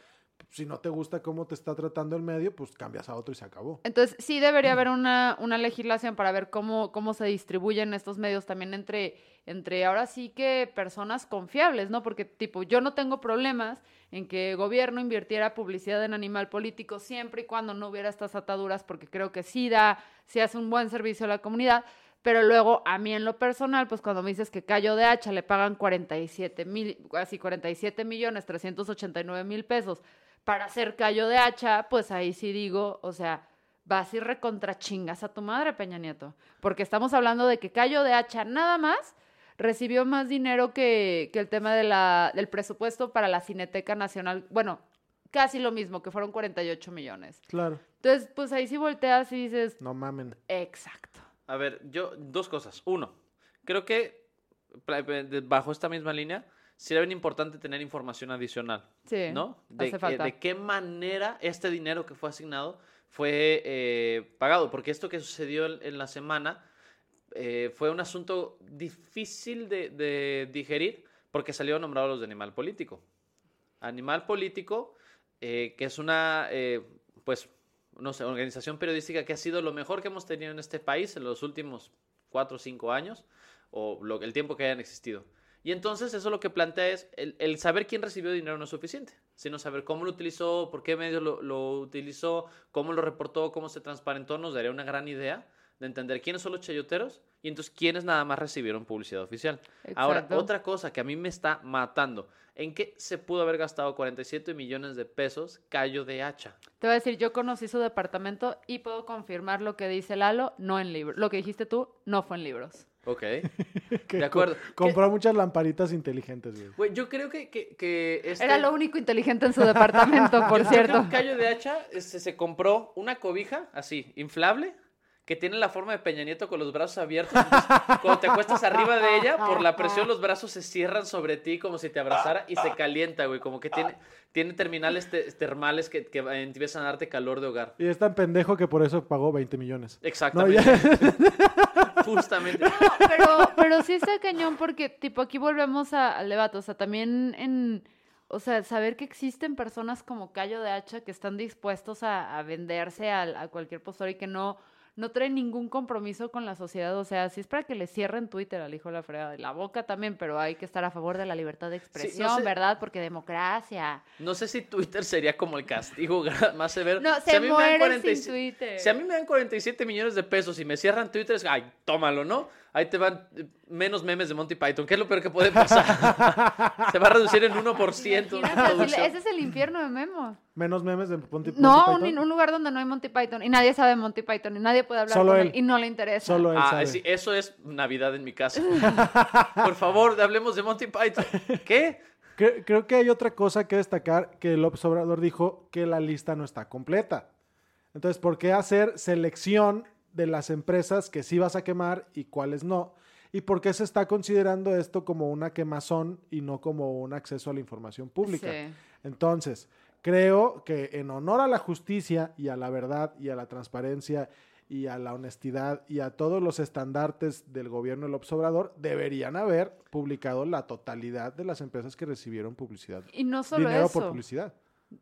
[SPEAKER 2] Si no te gusta cómo te está tratando el medio, pues cambias a otro y se acabó.
[SPEAKER 3] Entonces, sí debería haber una, una legislación para ver cómo, cómo se distribuyen estos medios también entre, entre ahora sí que personas confiables, ¿no? Porque, tipo, yo no tengo problemas en que el gobierno invirtiera publicidad en animal político siempre y cuando no hubiera estas ataduras, porque creo que sí da, sí hace un buen servicio a la comunidad. Pero luego, a mí en lo personal, pues cuando me dices que Cayo de Hacha le pagan 47 mil, así 47 millones 389 mil pesos para hacer Cayo de Hacha, pues ahí sí digo, o sea, vas y recontrachingas a tu madre, Peña Nieto. Porque estamos hablando de que Cayo de Hacha nada más recibió más dinero que, que el tema de la, del presupuesto para la Cineteca Nacional. Bueno, casi lo mismo, que fueron 48 millones.
[SPEAKER 2] Claro.
[SPEAKER 3] Entonces, pues ahí sí volteas y dices,
[SPEAKER 2] No mamen.
[SPEAKER 3] exacto.
[SPEAKER 1] A ver, yo, dos cosas. Uno, creo que de- bajo esta misma línea, sería bien importante tener información adicional.
[SPEAKER 3] Sí,
[SPEAKER 1] ¿No? De,
[SPEAKER 3] hace falta.
[SPEAKER 1] de qué manera este dinero que fue asignado fue eh, pagado. Porque esto que sucedió en, en la semana eh, fue un asunto difícil de, de digerir porque salieron nombrados los de Animal Político. Animal Político, eh, que es una, eh, pues, no sé, organización periodística que ha sido lo mejor que hemos tenido en este país en los últimos cuatro o cinco años, o lo, el tiempo que hayan existido. Y entonces eso lo que plantea es, el, el saber quién recibió dinero no es suficiente, sino saber cómo lo utilizó, por qué medios lo, lo utilizó, cómo lo reportó, cómo se transparentó, nos daría una gran idea de entender quiénes son los chayoteros y entonces quiénes nada más recibieron publicidad oficial. Ahora, otra cosa que a mí me está matando, ¿en qué se pudo haber gastado 47 millones de pesos Cayo de Hacha?
[SPEAKER 3] Te voy a decir, yo conocí su departamento y puedo confirmar lo que dice Lalo, no en libros. Lo que dijiste tú, no fue en libros.
[SPEAKER 1] Ok. (laughs)
[SPEAKER 2] Que
[SPEAKER 1] De acuerdo.
[SPEAKER 2] co- compró muchas lamparitas inteligentes, güey.
[SPEAKER 1] Güey, yo creo que, que, que este-
[SPEAKER 3] Era lo único inteligente en su departamento, (laughs) por
[SPEAKER 1] Yo creo
[SPEAKER 3] cierto.
[SPEAKER 1] que Cayo de Hacha este, se compró una cobija así, inflable, que tiene la forma de Peña Nieto con los brazos abiertos. Entonces, cuando te acuestas arriba de ella, por la presión los brazos se cierran sobre ti como si te abrazara y se calienta, güey. Como que tiene, tiene terminales te- termales que, que empiezan a darte calor de hogar.
[SPEAKER 2] Y es tan pendejo que por eso pagó 20 millones. No,
[SPEAKER 1] Exactamente.
[SPEAKER 2] ya- (laughs)
[SPEAKER 1] Justamente.
[SPEAKER 3] No, pero, pero sí está cañón porque, tipo, aquí volvemos a- al debate. O sea, también en. O sea, saber que existen personas como Cayo de Hacha que están dispuestos a, a venderse al- a, cualquier postor y que no, no traen ningún compromiso con la sociedad. O sea, si es para que le cierren Twitter al hijo de la fregada. y La boca también, pero hay que estar a favor de la libertad de expresión,
[SPEAKER 1] sé.
[SPEAKER 3] ¿verdad? Porque democracia.
[SPEAKER 1] No sé si Twitter sería como el castigo (laughs) más severo.
[SPEAKER 3] No,
[SPEAKER 1] Si
[SPEAKER 3] se
[SPEAKER 1] a mí me dan
[SPEAKER 3] mueren
[SPEAKER 1] 46
[SPEAKER 3] sin Twitter.
[SPEAKER 1] Si a mí me dan 47 millones de pesos y me cierran Twitter, es, ay, tómalo, ¿no? Ahí te van eh, menos memes de Monty Python. ¿Qué es lo peor que puede pasar? (laughs) se va a reducir en 1% la
[SPEAKER 3] ese es el infierno de Memo.
[SPEAKER 2] Menos memes de Monty,
[SPEAKER 3] No,
[SPEAKER 2] Monty
[SPEAKER 3] un,
[SPEAKER 2] Python.
[SPEAKER 3] un lugar donde no hay Monty Python y nadie sabe Monty Python y nadie puede hablar
[SPEAKER 2] Solo
[SPEAKER 3] con
[SPEAKER 2] él.
[SPEAKER 3] él y no le interesa.
[SPEAKER 2] Solo él
[SPEAKER 1] Ah,
[SPEAKER 2] sabe.
[SPEAKER 1] sí, eso es Navidad en mi casa. (laughs) Por favor, hablemos de Monty Python. ¿Qué?
[SPEAKER 2] Cre- Creo que hay otra cosa que destacar que López Obrador dijo que la lista no está completa. Entonces, ¿por qué hacer selección de las empresas que sí vas a quemar y cuáles no? ¿Y por qué se está considerando esto como una quemazón y no como un acceso a la información pública?
[SPEAKER 3] Sí.
[SPEAKER 2] Entonces, creo que en honor a la justicia y a la verdad y a la transparencia y a la honestidad y a todos los estandartes del gobierno del Obrador, deberían haber publicado la totalidad de las empresas que recibieron publicidad.
[SPEAKER 3] Y no solo
[SPEAKER 2] dinero
[SPEAKER 3] eso.
[SPEAKER 2] por publicidad.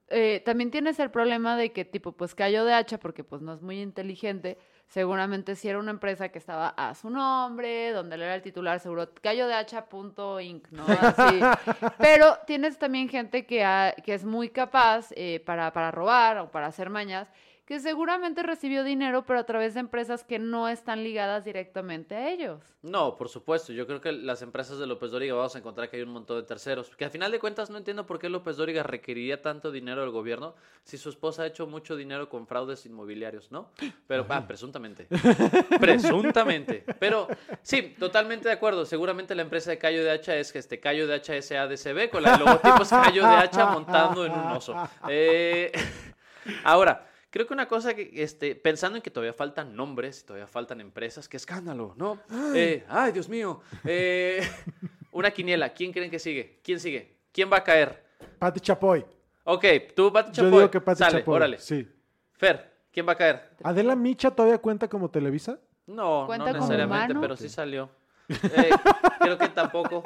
[SPEAKER 3] eh, también tienes el problema de que tipo pues cayó de hacha porque pues no es muy inteligente seguramente si era una empresa que estaba a su nombre donde él era el titular seguro cayó de hacha punto inc no así. (laughs) Pero tienes también gente que, ha- que es muy capaz eh, para, para robar o para hacer mañas que seguramente recibió dinero pero a través de empresas que no están ligadas directamente a ellos
[SPEAKER 1] No, por supuesto. Yo creo que las empresas de López Dóriga vamos a encontrar que hay un montón de terceros. Que al final de cuentas no entiendo por qué López Dóriga requeriría tanto dinero del gobierno si su esposa ha hecho mucho dinero con fraudes inmobiliarios, ¿no? Pero, ah, presuntamente. (laughs) presuntamente. Pero sí, totalmente de acuerdo. Seguramente la empresa de Cayo de Hacha es que este Cayo de Hacha SADCB con la el logotipo es Cayo de Hacha montando en un oso. Eh, (laughs) ahora. Creo que una cosa que, este, pensando en que todavía faltan nombres, todavía faltan empresas, qué escándalo, ¿no? Eh, ay, Dios mío. Eh, (laughs) una quiniela, ¿quién creen que sigue? ¿Quién sigue? ¿Quién va a caer?
[SPEAKER 2] Pati Chapoy.
[SPEAKER 1] Ok, tú, Pati
[SPEAKER 2] Yo
[SPEAKER 1] Chapoy.
[SPEAKER 2] digo que Pati
[SPEAKER 1] Sale,
[SPEAKER 2] Chapoy.
[SPEAKER 1] órale.
[SPEAKER 2] Sí.
[SPEAKER 1] Fer, ¿quién va a caer?
[SPEAKER 2] ¿Adela Micha todavía cuenta como Televisa?
[SPEAKER 1] No,
[SPEAKER 3] ¿Cuenta
[SPEAKER 1] no
[SPEAKER 3] como
[SPEAKER 1] necesariamente,
[SPEAKER 3] humano?
[SPEAKER 1] pero sí salió. (laughs) Eh, creo que tampoco.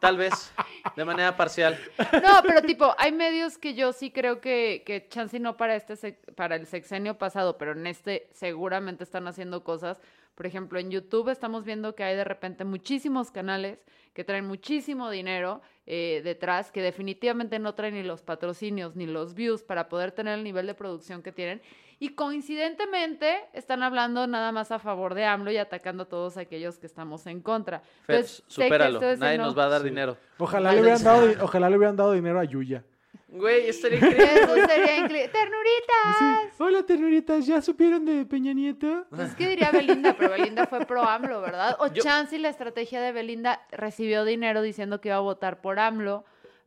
[SPEAKER 1] Tal vez, de manera parcial.
[SPEAKER 3] No, pero tipo, hay medios que yo sí creo que, que chance no para este para el sexenio pasado, pero en este seguramente están haciendo cosas. Por ejemplo, en YouTube estamos viendo que hay de repente muchísimos canales que traen muchísimo dinero eh, detrás, que definitivamente no traen ni los patrocinios ni los views para poder tener el nivel de producción que tienen. Y coincidentemente están hablando nada más a favor de AMLO y atacando a todos aquellos que estamos en contra. Entonces,
[SPEAKER 1] supéralo. Nadie nos va a dar
[SPEAKER 2] Sí.
[SPEAKER 1] dinero.
[SPEAKER 2] Ojalá le, hubieran dado, ojalá le hubieran dado dinero a Yuya.
[SPEAKER 1] Güey, estaría increíble.
[SPEAKER 3] Eso sería (laughs) increíble. ¡Ternurita!
[SPEAKER 2] Hola, ternuritas, ¿ya supieron de Peña Nieto?
[SPEAKER 3] Pues que diría Belinda, pero Belinda fue pro AMLO, ¿verdad? O
[SPEAKER 1] Yo-
[SPEAKER 3] chance y la estrategia de Belinda recibió dinero diciendo que iba a votar por AMLO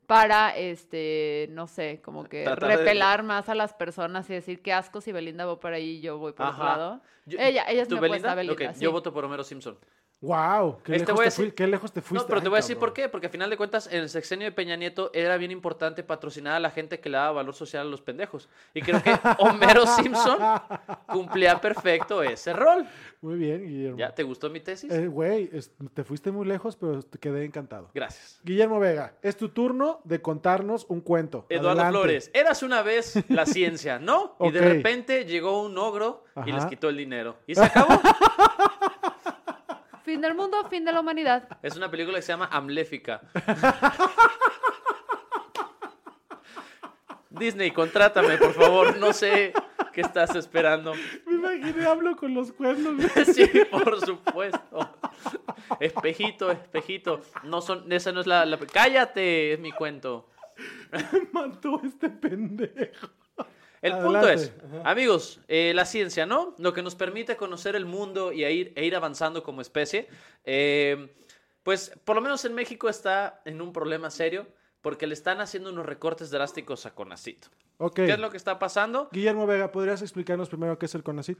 [SPEAKER 3] para, este, no sé, como que
[SPEAKER 1] de-
[SPEAKER 3] repelar más a las personas y decir qué asco si Belinda va por ahí y yo voy por otro lado.
[SPEAKER 1] Yo-
[SPEAKER 3] ella, ella es
[SPEAKER 1] ¿tú,
[SPEAKER 3] mi
[SPEAKER 1] Belinda?
[SPEAKER 3] Belinda. Sí.
[SPEAKER 1] Yo voto por Homero Simpson.
[SPEAKER 2] Wow, qué,
[SPEAKER 1] Este
[SPEAKER 2] lejos te fui- qué lejos te fuiste.
[SPEAKER 1] No, pero te voy a decir por qué. Porque a final de cuentas, en el sexenio de Peña Nieto era bien importante patrocinar a la gente que le daba valor social a los pendejos. Y creo que (laughs) Homero Simpson cumplía perfecto ese rol.
[SPEAKER 2] Muy bien, Guillermo.
[SPEAKER 1] ¿Ya? ¿Te gustó mi tesis?
[SPEAKER 2] Eh, Güey, es- te fuiste muy lejos, pero te quedé encantado.
[SPEAKER 1] Gracias.
[SPEAKER 2] Guillermo Vega, es tu turno de contarnos un cuento.
[SPEAKER 1] Eduardo
[SPEAKER 2] Adelante.
[SPEAKER 1] Flores, eras una vez la ciencia, ¿no? Y de repente llegó un ogro y
[SPEAKER 2] Ajá.
[SPEAKER 1] les quitó el dinero. Y se acabó. (laughs)
[SPEAKER 3] Fin del mundo, fin de la humanidad.
[SPEAKER 1] Es una película que se llama Amléfica. (laughs) Disney, contrátame, por favor. No sé qué estás esperando.
[SPEAKER 2] Me imaginé, hablo con los cuernos. (laughs)
[SPEAKER 1] Sí, por supuesto. Espejito, espejito. No son, esa no es la, la- Cállate, es mi cuento.
[SPEAKER 2] Me (laughs) mató este pendejo.
[SPEAKER 1] El punto es, amigos, eh, la ciencia, ¿no? Lo que nos permite conocer el mundo y a ir, e ir avanzando como especie. eh, pues por lo menos en México está en un problema serio porque le están haciendo unos recortes drásticos a Conacito.
[SPEAKER 2] Ok.
[SPEAKER 1] ¿Qué es lo que está pasando?
[SPEAKER 2] Guillermo Vega, ¿podrías explicarnos primero qué es el CONACIT?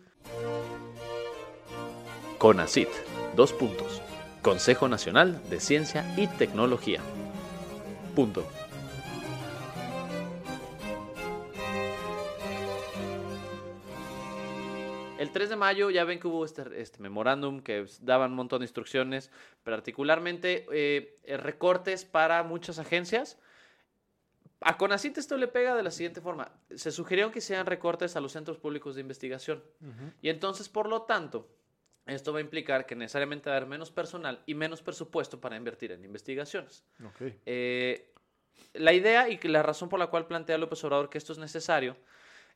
[SPEAKER 1] CONACIT, dos puntos. Consejo Nacional de Ciencia y Tecnología. Punto. El 3 de mayo ya ven que hubo este, este memorándum que daban un montón de instrucciones, particularmente eh, eh, recortes para muchas agencias. A CONACIT esto le pega de la siguiente forma. Se sugirieron que sean recortes a los centros públicos de investigación. Y entonces, por lo tanto, esto va a implicar que necesariamente va a haber menos personal y menos presupuesto para invertir en investigaciones. Eh, la idea y la razón por la cual plantea López Obrador que esto es necesario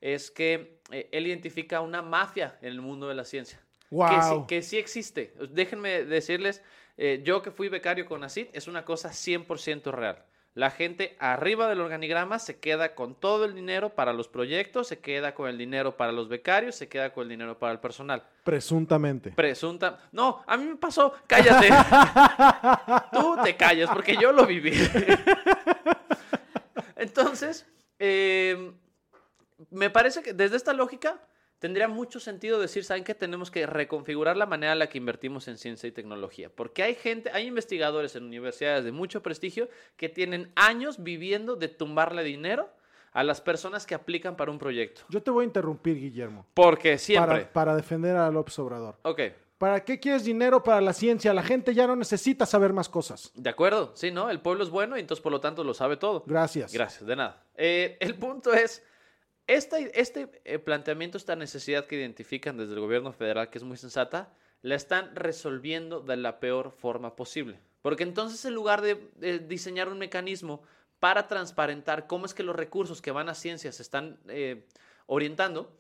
[SPEAKER 1] es que eh, él identifica una mafia en el mundo de la ciencia. Que, sí,
[SPEAKER 2] Wow.
[SPEAKER 1] que sí existe. Déjenme decirles, eh, yo que fui becario con ACID, es una cosa 100% real. La gente arriba del organigrama se queda con todo el dinero para los proyectos, se queda con el dinero para los becarios, se queda con el dinero para el personal.
[SPEAKER 2] Presuntamente.
[SPEAKER 1] Presunta. No, a mí me pasó. Cállate. (laughs) Tú te callas porque yo lo viví. (laughs) Entonces, eh, me parece que desde esta lógica tendría mucho sentido decir, ¿saben qué? Tenemos que reconfigurar la manera en la que invertimos en ciencia y tecnología. Porque hay gente, hay investigadores en universidades de mucho prestigio que tienen años viviendo de tumbarle dinero a las personas que aplican para un proyecto.
[SPEAKER 2] Yo te voy a interrumpir, Guillermo.
[SPEAKER 1] Porque siempre.
[SPEAKER 2] Para, para defender a López Obrador.
[SPEAKER 1] Ok.
[SPEAKER 2] ¿Para qué quieres dinero para la ciencia? La gente ya no necesita saber más cosas.
[SPEAKER 1] De acuerdo, sí, ¿no? El pueblo es bueno y entonces por lo tanto lo sabe todo.
[SPEAKER 2] Gracias.
[SPEAKER 1] Gracias, de nada. Eh, el punto es, esta, este eh, planteamiento, esta necesidad que identifican desde el gobierno federal, que es muy sensata, la están resolviendo de la peor forma posible. Porque entonces en lugar de, diseñar un mecanismo para transparentar cómo es que los recursos que van a ciencia se están eh, orientando,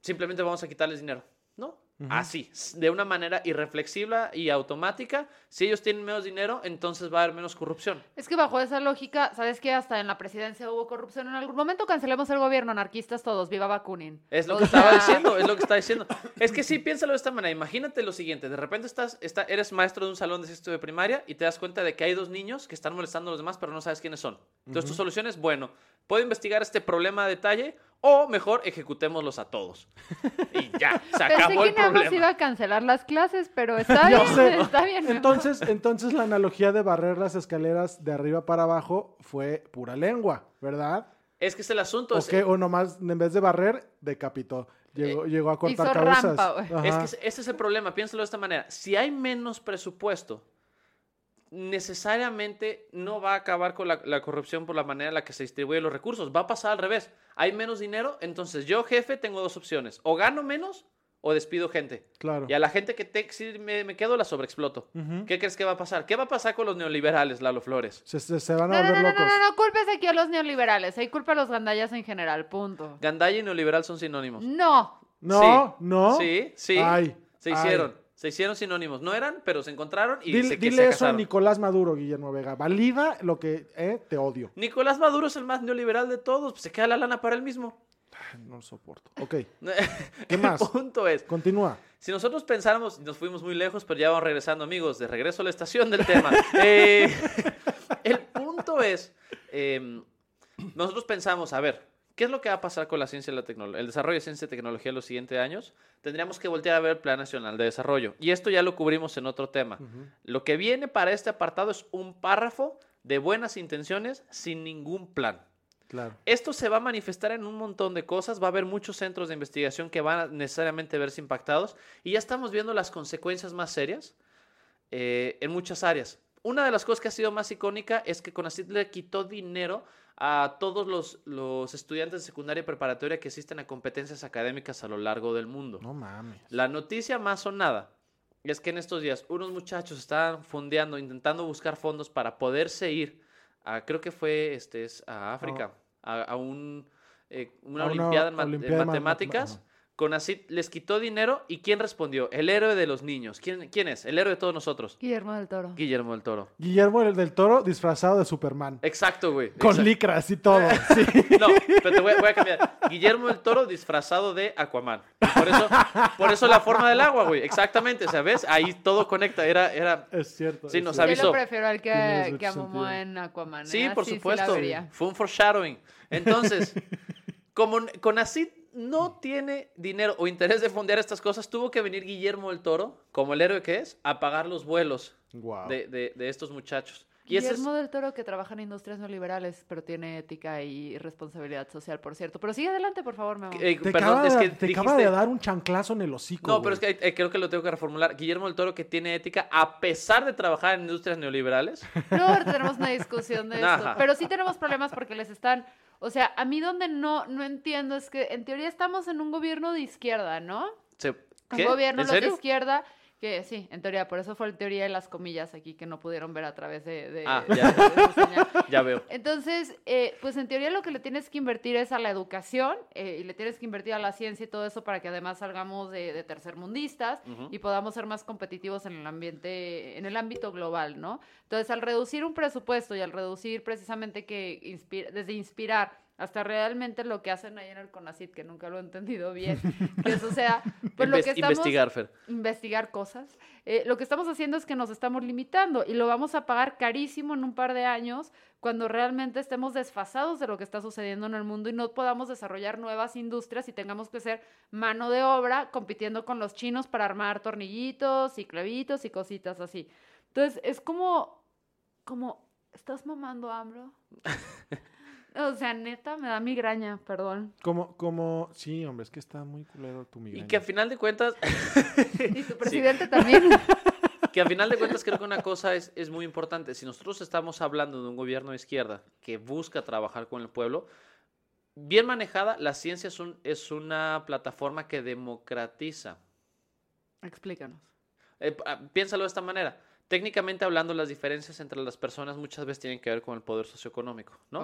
[SPEAKER 1] simplemente vamos a quitarles dinero. ¿No? Así, de una manera irreflexiva y automática. Si ellos tienen menos dinero, entonces va a haber menos corrupción.
[SPEAKER 3] Es que bajo esa lógica, ¿sabes qué? Hasta en la presidencia hubo corrupción. En algún momento cancelemos el gobierno, anarquistas todos, viva Bakunin.
[SPEAKER 1] Es lo
[SPEAKER 3] O
[SPEAKER 1] que
[SPEAKER 3] sea,
[SPEAKER 1] estaba diciendo, es lo que estaba diciendo. (laughs) Es que sí, piénsalo de esta manera. Imagínate lo siguiente: de repente estás, está, eres maestro de un salón de sexto de primaria y te das cuenta de que hay dos niños que están molestando a los demás, pero no sabes quiénes son. Entonces, tu solución es: bueno, puedo investigar este problema a detalle o mejor ejecutémoslos a todos. (laughs) Y ya, se
[SPEAKER 3] Pensé
[SPEAKER 1] acabó
[SPEAKER 3] que
[SPEAKER 1] el
[SPEAKER 3] nada más iba a cancelar las clases, pero (laughs) está bien,
[SPEAKER 2] sé.
[SPEAKER 3] está bien.
[SPEAKER 2] Entonces, entonces la analogía de barrer las escaleras de arriba para abajo fue pura lengua, ¿verdad?
[SPEAKER 1] Es que es el asunto.
[SPEAKER 2] O,
[SPEAKER 1] es-
[SPEAKER 2] que, o nomás, en vez de barrer, decapitó. Llegó, llegó a cortar
[SPEAKER 3] hizo
[SPEAKER 2] cabezas.
[SPEAKER 3] rampa.
[SPEAKER 1] Es que ese- ese es el problema, piénsalo de esta manera. Si hay menos presupuesto, necesariamente no va a acabar con la, la corrupción por la manera en la que se distribuyen los recursos. Va a pasar al revés. Hay menos dinero, entonces yo, jefe, tengo dos opciones. O gano menos o despido gente.
[SPEAKER 2] Claro.
[SPEAKER 1] Y a la gente que te, si me, me quedo la sobreexploto. ¿Qué crees que va a pasar? ¿Qué va a pasar con los neoliberales, Lalo Flores?
[SPEAKER 2] Se, se- se van
[SPEAKER 3] No,
[SPEAKER 2] a
[SPEAKER 3] no,
[SPEAKER 2] volver
[SPEAKER 3] no, no,
[SPEAKER 2] locos.
[SPEAKER 3] no, no, culpes aquí a los neoliberales. Hay culpa a los gandallas en general, punto.
[SPEAKER 1] Gandaya y neoliberal son sinónimos.
[SPEAKER 3] No.
[SPEAKER 2] No,
[SPEAKER 1] Sí.
[SPEAKER 2] no.
[SPEAKER 1] Sí, sí.
[SPEAKER 2] Ay,
[SPEAKER 1] se
[SPEAKER 2] ay.
[SPEAKER 1] hicieron. Se hicieron sinónimos. No eran, pero se encontraron y
[SPEAKER 2] Dile,
[SPEAKER 1] se, que
[SPEAKER 2] dile
[SPEAKER 1] se
[SPEAKER 2] eso a. Nicolás Maduro, Guillermo Vega. Valida lo que eh, te odio.
[SPEAKER 1] Nicolás Maduro es el más neoliberal de todos, pues se queda la lana para él mismo.
[SPEAKER 2] Ay, No lo soporto. Ok, (laughs)
[SPEAKER 1] ¿Qué
[SPEAKER 2] más?
[SPEAKER 1] El punto es,
[SPEAKER 2] continúa.
[SPEAKER 1] si nosotros pensáramos, nos fuimos muy lejos, pero ya vamos regresando, amigos, de regreso a la estación del tema. (laughs) Eh, el punto punto es, em, nosotros pensamos, a ver, ¿qué es lo que va a pasar con la ciencia y la tecnología, el desarrollo de ciencia y tecnología en los siguientes años? Tendríamos que voltear a ver el Plan Nacional de Desarrollo. Y esto ya lo cubrimos en otro tema. Lo que viene para este apartado es un párrafo de buenas intenciones sin ningún plan.
[SPEAKER 2] Claro.
[SPEAKER 1] Esto se va a manifestar en un montón de cosas, va a haber muchos centros de investigación que van a necesariamente verse impactados y ya estamos viendo las consecuencias más serias eh, en muchas áreas. Una de las cosas que ha sido más icónica es que Conacit le quitó dinero a todos los, los estudiantes de secundaria y preparatoria que asisten a competencias académicas a lo largo del mundo.
[SPEAKER 2] No mames.
[SPEAKER 1] La noticia más sonada es que en estos días unos muchachos estaban fondeando, intentando buscar fondos para poderse ir a, creo que fue este, es a África, a, a un, eh, una
[SPEAKER 2] A una
[SPEAKER 1] olimpiada en,
[SPEAKER 2] olimpiada
[SPEAKER 1] matemáticas. Conacit les quitó dinero y ¿quién respondió? El héroe de los niños. ¿Quién, quién es? El héroe de todos nosotros.
[SPEAKER 3] Guillermo del Toro.
[SPEAKER 1] Guillermo del Toro.
[SPEAKER 2] Guillermo el del Toro disfrazado de Superman.
[SPEAKER 1] Exacto, güey.
[SPEAKER 2] Con
[SPEAKER 1] exacto.
[SPEAKER 2] licras y todo. (laughs) Sí.
[SPEAKER 1] No, pero te voy, a- voy a cambiar. Guillermo del Toro disfrazado de Aquaman. Por eso, por eso la forma del agua, güey. Exactamente, ¿sabes? Ahí todo conecta. Era, era.
[SPEAKER 2] Es cierto.
[SPEAKER 1] Sí,
[SPEAKER 2] es
[SPEAKER 1] nos
[SPEAKER 2] cierto.
[SPEAKER 1] avisó.
[SPEAKER 3] Yo lo prefiero al que, que a
[SPEAKER 2] sentido.
[SPEAKER 3] en Aquaman.
[SPEAKER 1] Sí,
[SPEAKER 3] ¿eh?
[SPEAKER 1] por
[SPEAKER 3] Así sí la
[SPEAKER 1] supuesto. Fue un foreshadowing. Entonces, (laughs) como Conacid no tiene dinero o interés de fondear estas cosas, tuvo que venir Guillermo del Toro, como el héroe que es, a pagar los vuelos de, de- de estos muchachos. Y ese es-
[SPEAKER 3] Guillermo del Toro que trabaja en industrias neoliberales, pero tiene ética y responsabilidad social, por cierto. Pero sigue adelante, por favor, Memo.
[SPEAKER 1] eh,
[SPEAKER 2] Te,
[SPEAKER 1] perdón,
[SPEAKER 2] acaba,
[SPEAKER 1] es que
[SPEAKER 2] te acaba de dar un chanclazo en el hocico.
[SPEAKER 1] No, pero es que eh, creo que lo tengo que reformular. Guillermo del Toro que tiene ética a pesar de trabajar en industrias neoliberales.
[SPEAKER 3] No, tenemos una discusión de (laughs) esto. Pero sí tenemos problemas porque les están. O sea, a mí donde no, no entiendo es que en teoría estamos en un gobierno de izquierda, ¿no?
[SPEAKER 1] Se-
[SPEAKER 3] Un gobierno
[SPEAKER 1] ¿En
[SPEAKER 3] los de izquierda. Que sí, en teoría, por eso fue la teoría de las comillas aquí que no pudieron ver a través de, de-
[SPEAKER 1] Ah,
[SPEAKER 3] de-
[SPEAKER 1] ya.
[SPEAKER 3] de. (laughs)
[SPEAKER 1] Ya veo.
[SPEAKER 3] Entonces, eh, pues en teoría lo que le tienes que invertir es a la educación eh, y le tienes que invertir a la ciencia y todo eso para que además salgamos de, tercermundistas y podamos ser más competitivos en el ambiente, en el ámbito global, ¿no? Entonces, al reducir un presupuesto y al reducir precisamente que inspira- desde inspirar hasta realmente lo que hacen ahí en el CONACIT, que nunca lo he entendido bien, que eso sea, (laughs) pues lo que estamos
[SPEAKER 1] Investigar, Fer.
[SPEAKER 3] investigar cosas. Eh, lo que estamos haciendo es que nos estamos limitando y lo vamos a pagar carísimo en un par de años cuando realmente estemos desfasados de lo que está sucediendo en el mundo y no podamos desarrollar nuevas industrias y tengamos que ser mano de obra compitiendo con los chinos para armar tornillitos y clavitos y cositas así. Entonces, es como, como, ¿estás mamando, AMLO? (laughs) O sea, neta, me da migraña, perdón.
[SPEAKER 2] Como, como, sí, hombre, es que está muy culero tu
[SPEAKER 1] Y
[SPEAKER 2] migraña.
[SPEAKER 1] que a final de cuentas, (laughs)
[SPEAKER 3] Y tu presidente también. (laughs)
[SPEAKER 1] que a final de cuentas creo que una cosa es, es muy importante. Si nosotros estamos hablando de un gobierno de izquierda que busca trabajar con el pueblo, bien manejada, la ciencia es, un- es una plataforma que democratiza.
[SPEAKER 3] Explícanos.
[SPEAKER 1] Eh, ah, piénsalo de esta manera. Técnicamente hablando, las diferencias entre las personas muchas veces tienen que ver con el poder socioeconómico, ¿no?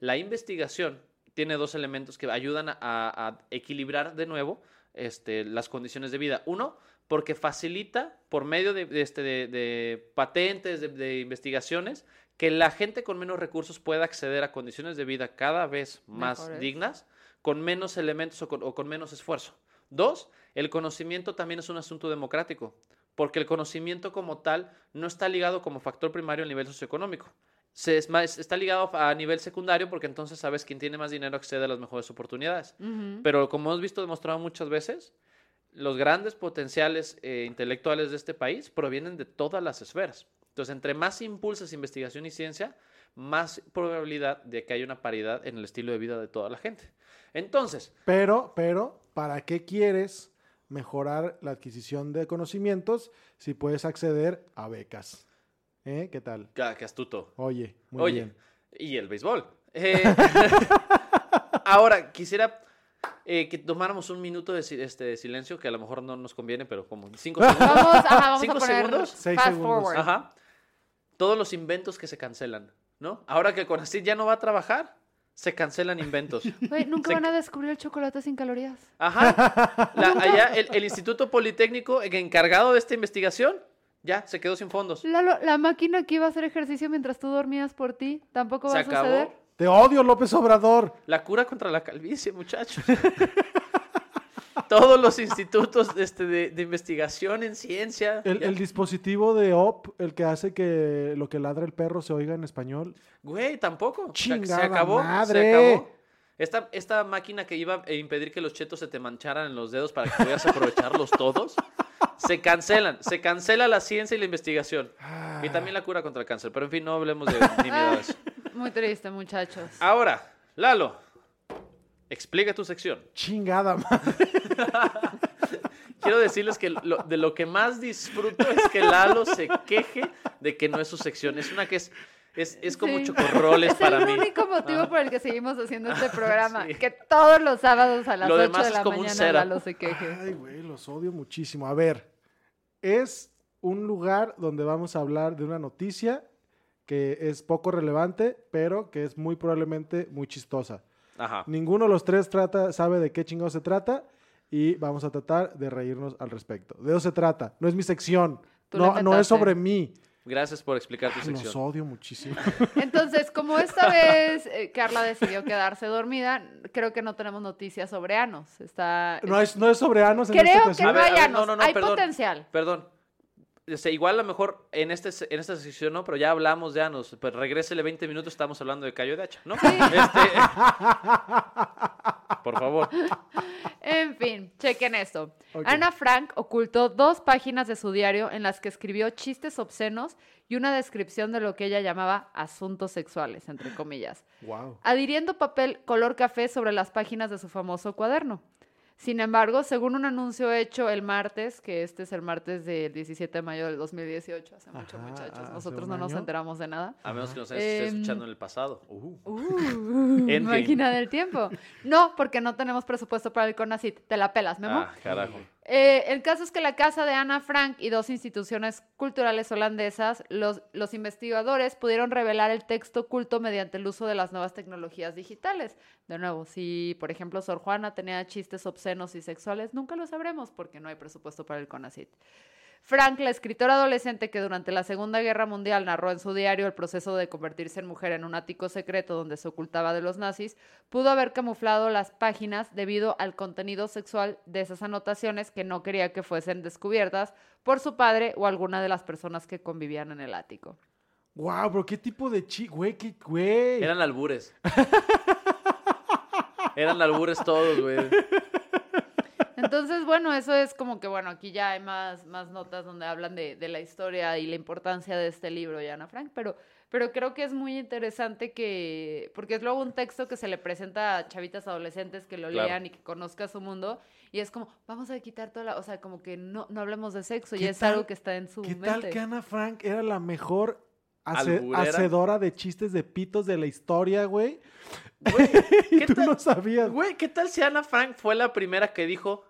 [SPEAKER 1] La investigación tiene dos elementos que ayudan a, a equilibrar de nuevo este, las condiciones de vida. Uno, porque facilita por medio de, de este, de, de patentes, de, de investigaciones, que la gente con menos recursos pueda acceder a condiciones de vida cada vez más
[SPEAKER 3] Mejores.
[SPEAKER 1] dignas, con menos elementos o con, o con menos esfuerzo. Dos, el conocimiento también es un asunto democrático, porque el conocimiento como tal no está ligado como factor primario al nivel socioeconómico se es más- está ligado a nivel secundario porque entonces sabes quién tiene más dinero accede a las mejores oportunidades. Pero como hemos visto demostrado muchas veces, los grandes potenciales eh, intelectuales de este país provienen de todas las esferas. Entonces, entre más impulsas investigación y ciencia, más probabilidad de que haya una paridad en el estilo de vida de toda la gente. Entonces,
[SPEAKER 2] Pero, pero, ¿para qué quieres mejorar la adquisición de conocimientos si puedes acceder a becas? ¿Eh? ¿Qué tal?
[SPEAKER 1] qué qué astuto.
[SPEAKER 2] Oye, muy
[SPEAKER 1] Oye,
[SPEAKER 2] bien.
[SPEAKER 1] y el béisbol. (laughs) Eh, ahora, quisiera eh, que tomáramos un minuto de, este, de silencio, que a lo mejor no nos conviene, pero como cinco (laughs) segundos.
[SPEAKER 3] Vamos, ajá, vamos
[SPEAKER 1] ¿Cinco
[SPEAKER 3] a poner
[SPEAKER 1] segundos?
[SPEAKER 2] Seis
[SPEAKER 3] fast
[SPEAKER 2] segundos.
[SPEAKER 3] forward.
[SPEAKER 1] Ajá. Todos los inventos que se cancelan, ¿no? Ahora que el CONACYT ya no va a trabajar, se cancelan inventos. (laughs)
[SPEAKER 3] Nunca
[SPEAKER 1] Se-
[SPEAKER 3] van a descubrir el chocolate sin calorías.
[SPEAKER 1] Ajá. La- (laughs) allá el, el Instituto Politécnico encargado de esta investigación ya se quedó sin fondos.
[SPEAKER 3] Lalo, la máquina que iba a hacer ejercicio mientras tú dormías por ti, tampoco
[SPEAKER 1] Se
[SPEAKER 3] va a suceder.
[SPEAKER 1] acabó.
[SPEAKER 2] Te odio, López Obrador.
[SPEAKER 1] La cura contra la calvicie, muchachos. (laughs) todos los institutos este, de, de investigación en ciencia.
[SPEAKER 2] El, dispositivo de OP, el que hace que lo que ladra el perro se oiga en español.
[SPEAKER 1] Güey, tampoco. Se- se
[SPEAKER 2] Chingada
[SPEAKER 1] acabó.
[SPEAKER 2] madre.
[SPEAKER 1] Se acabó. Esta, esta máquina que iba a impedir que los chetos se te mancharan en los dedos para que pudieras aprovecharlos todos, se cancelan. Se cancela la ciencia y la investigación. Y también la cura contra el cáncer. Pero en fin, no hablemos de nimiedades.
[SPEAKER 3] Muy triste, muchachos.
[SPEAKER 1] Ahora, Lalo, explica tu sección.
[SPEAKER 2] Chingada madre. (laughs)
[SPEAKER 1] Quiero decirles que lo- de lo que más disfruto es que Lalo se queje de que no es su sección. Es una que es, es, es como
[SPEAKER 3] Sí.
[SPEAKER 1] chocorroles
[SPEAKER 3] Es
[SPEAKER 1] para
[SPEAKER 3] el
[SPEAKER 1] mí.
[SPEAKER 3] único motivo por el que seguimos haciendo este (laughs) programa.
[SPEAKER 1] Sí.
[SPEAKER 3] Que todos los sábados a las
[SPEAKER 1] Lo
[SPEAKER 3] 8
[SPEAKER 1] demás
[SPEAKER 3] de
[SPEAKER 1] es
[SPEAKER 3] la
[SPEAKER 1] como un
[SPEAKER 3] mañana. Lalo se queje.
[SPEAKER 2] Ay, güey, los odio muchísimo. A ver, es un lugar donde vamos a hablar de una noticia que es poco relevante, pero que es muy probablemente muy chistosa.
[SPEAKER 1] Ajá.
[SPEAKER 2] Ninguno de los tres trata, sabe de qué chingado se trata y vamos a tratar de reírnos al respecto. De eso se trata. No es mi sección.
[SPEAKER 3] Tú
[SPEAKER 2] No, no es sobre mí.
[SPEAKER 1] Gracias por explicar tu
[SPEAKER 2] Ay, los
[SPEAKER 1] sección.
[SPEAKER 2] odio muchísimo. (laughs)
[SPEAKER 3] Entonces, como esta vez eh, Carla decidió quedarse dormida, creo que no tenemos noticias sobre Anos. Está...
[SPEAKER 2] No es, no es sobre Anos en
[SPEAKER 3] Creo
[SPEAKER 2] esta
[SPEAKER 3] que no hay Anos.
[SPEAKER 1] no, no, no,
[SPEAKER 3] hay
[SPEAKER 1] perdón.
[SPEAKER 3] potencial.
[SPEAKER 1] Perdón. Este, igual a lo mejor en, este, en esta sección no, pero ya hablamos de Anos. Pues regrésele 20 minutos, estamos hablando de Cayo de Hacha, ¿no? Este, (laughs) por favor.
[SPEAKER 3] En fin, chequen esto. Ana Frank ocultó dos páginas de su diario en las que escribió chistes obscenos y una descripción de lo que ella llamaba asuntos sexuales, entre comillas,
[SPEAKER 2] Wow.
[SPEAKER 3] adhiriendo papel color café sobre las páginas de su famoso cuaderno. Sin embargo, según un anuncio hecho el martes, que este es el martes del 17 de mayo del 2018, hace mucho muchachos, nosotros no nos enteramos de nada.
[SPEAKER 1] A menos que nos esté
[SPEAKER 3] Em,
[SPEAKER 1] escuchando en el pasado. Uh.
[SPEAKER 3] Uh, máquina del tiempo. No, porque no tenemos presupuesto para el CONACIT. Te la pelas, Memo.
[SPEAKER 1] Ah, carajo.
[SPEAKER 3] Eh, el caso es que la casa de Ana Frank y dos instituciones culturales holandesas, los, los investigadores pudieron revelar el texto oculto mediante el uso de las nuevas tecnologías digitales. De nuevo, si por ejemplo Sor Juana tenía chistes obscenos y sexuales, nunca lo sabremos porque no hay presupuesto para el CONACIT. Frank, la escritora adolescente que durante la Segunda Guerra Mundial narró en su diario el proceso de convertirse en mujer en un ático secreto donde se ocultaba de los nazis, pudo haber camuflado las páginas debido al contenido sexual de esas anotaciones que no quería que fuesen descubiertas por su padre o alguna de las personas que convivían en el ático.
[SPEAKER 2] Wow, pero qué tipo de chi, güey, qué güey.
[SPEAKER 1] Eran albures. (laughs) Eran albures todos, güey.
[SPEAKER 3] Entonces, bueno, eso es como que, bueno, aquí ya hay más, más notas donde hablan de, de la historia y la importancia de este libro de Ana Frank, pero, pero creo que es muy interesante que, porque es luego un texto que se le presenta a chavitas adolescentes que lo
[SPEAKER 1] Claro.
[SPEAKER 3] lean y que conozcan su mundo, y es como, vamos a quitar toda la, o sea, como que no, no hablemos de sexo, y
[SPEAKER 2] ¿Qué
[SPEAKER 3] es algo que está en su
[SPEAKER 2] ¿Qué
[SPEAKER 3] mente.
[SPEAKER 2] tal que Ana Frank era la mejor hace- hacedora de chistes de pitos de la historia, güey?
[SPEAKER 1] Güey, (laughs)
[SPEAKER 2] Y
[SPEAKER 1] ¿qué
[SPEAKER 2] tú
[SPEAKER 1] tal-
[SPEAKER 2] no sabías.
[SPEAKER 1] Güey, ¿qué tal si Ana Frank fue la primera que dijo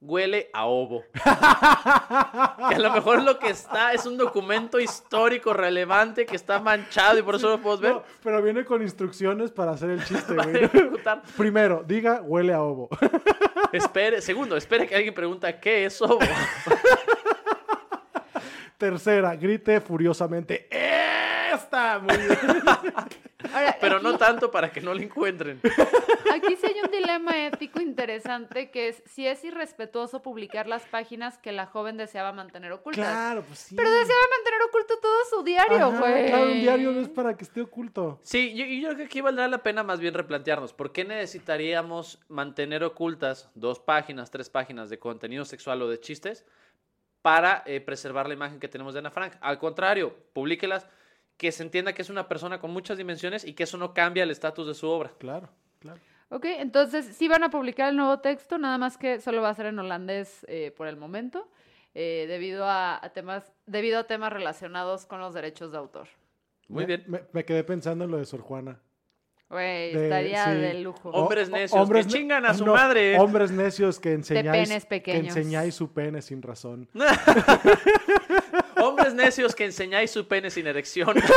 [SPEAKER 1] huele a ovo? que a lo mejor lo que está es un documento histórico relevante que está manchado y por eso lo podemos ver.
[SPEAKER 2] No, pero viene con instrucciones para hacer el chiste, (laughs) güey. Primero, diga huele a ovo. (laughs)
[SPEAKER 1] Espere, segundo, espere que alguien pregunta qué es ovo.
[SPEAKER 2] Tercera, grite furiosamente. ¡Esta! Muy bien. (laughs)
[SPEAKER 3] Ahora,
[SPEAKER 1] Pero
[SPEAKER 3] aquí-
[SPEAKER 1] no tanto para que no lo encuentren.
[SPEAKER 3] Aquí sí hay un dilema ético interesante que es si es irrespetuoso publicar las páginas que la joven deseaba mantener ocultas.
[SPEAKER 2] Claro, pues sí.
[SPEAKER 3] Pero deseaba mantener oculto todo su diario, güey.
[SPEAKER 2] Claro, un diario no es para que esté oculto.
[SPEAKER 1] Sí, yo, yo creo que aquí valdrá la pena más bien replantearnos. ¿Por qué necesitaríamos mantener ocultas dos páginas, tres páginas de contenido sexual o de chistes para eh, preservar la imagen que tenemos de Ana Frank? Al contrario, publíquelas, que se entienda que es una persona con muchas dimensiones y que eso no cambia el estatus de su obra.
[SPEAKER 2] Claro, claro.
[SPEAKER 3] Ok, entonces sí van a publicar el nuevo texto, nada más que solo va a ser en holandés eh, por el momento, eh, debido, a, a temas, debido a temas relacionados con los derechos de autor.
[SPEAKER 1] Muy
[SPEAKER 2] Me-
[SPEAKER 1] bien.
[SPEAKER 2] Me, me quedé pensando en lo de Sor Juana.
[SPEAKER 3] Güey,
[SPEAKER 2] De-
[SPEAKER 3] estaría
[SPEAKER 2] sí.
[SPEAKER 3] de lujo.
[SPEAKER 1] Hombres necios, que
[SPEAKER 2] ne-
[SPEAKER 1] chingan a su
[SPEAKER 2] no,
[SPEAKER 1] madre.
[SPEAKER 2] Hombres necios que enseñáis,
[SPEAKER 3] penes
[SPEAKER 2] que
[SPEAKER 3] pequeños.
[SPEAKER 2] enseñáis su pene sin razón. (laughs) (laughs)
[SPEAKER 1] Hombres necios que enseñáis su pene sin erección. (laughs)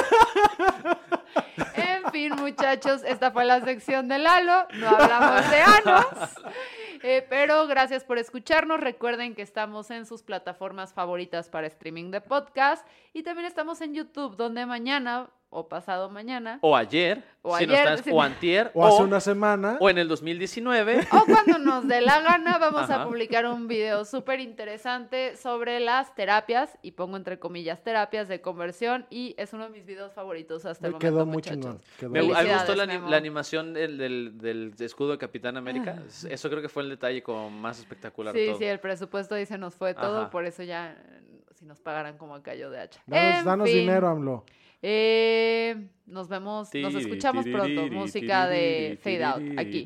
[SPEAKER 3] En fin, muchachos, esta fue la sección de Lalo. No hablamos de anos. Eh, pero gracias por escucharnos. Recuerden que estamos en sus plataformas favoritas para streaming de podcast. Y también estamos en YouTube, donde mañana o pasado mañana.
[SPEAKER 1] O ayer.
[SPEAKER 3] O
[SPEAKER 1] si nos
[SPEAKER 3] ayer,
[SPEAKER 1] estás- (laughs) o antier.
[SPEAKER 2] O hace una semana.
[SPEAKER 1] o en el 2019.
[SPEAKER 3] O cuando nos dé la gana, vamos
[SPEAKER 1] Ajá.
[SPEAKER 3] a publicar un video súper interesante sobre las terapias, y pongo entre comillas terapias de conversión, y es uno de mis videos favoritos hasta el
[SPEAKER 2] Me
[SPEAKER 3] momento,
[SPEAKER 2] quedó muy
[SPEAKER 3] muchachos.
[SPEAKER 2] chingón. quedó
[SPEAKER 1] Me,
[SPEAKER 2] muy
[SPEAKER 1] me gustó la, animación del, del- del escudo de Capitán América. Eso creo que fue el detalle como más espectacular
[SPEAKER 3] Sí,
[SPEAKER 1] todo.
[SPEAKER 3] sí, el presupuesto ahí se nos fue todo,
[SPEAKER 1] Ajá.
[SPEAKER 3] por eso ya, si nos pagaran como a callo de hacha.
[SPEAKER 2] Danos,
[SPEAKER 3] En
[SPEAKER 2] danos
[SPEAKER 3] fin,
[SPEAKER 2] dinero, AMLO.
[SPEAKER 3] Eh, nos vemos, nos escuchamos pronto. Música de Fade Out, aquí.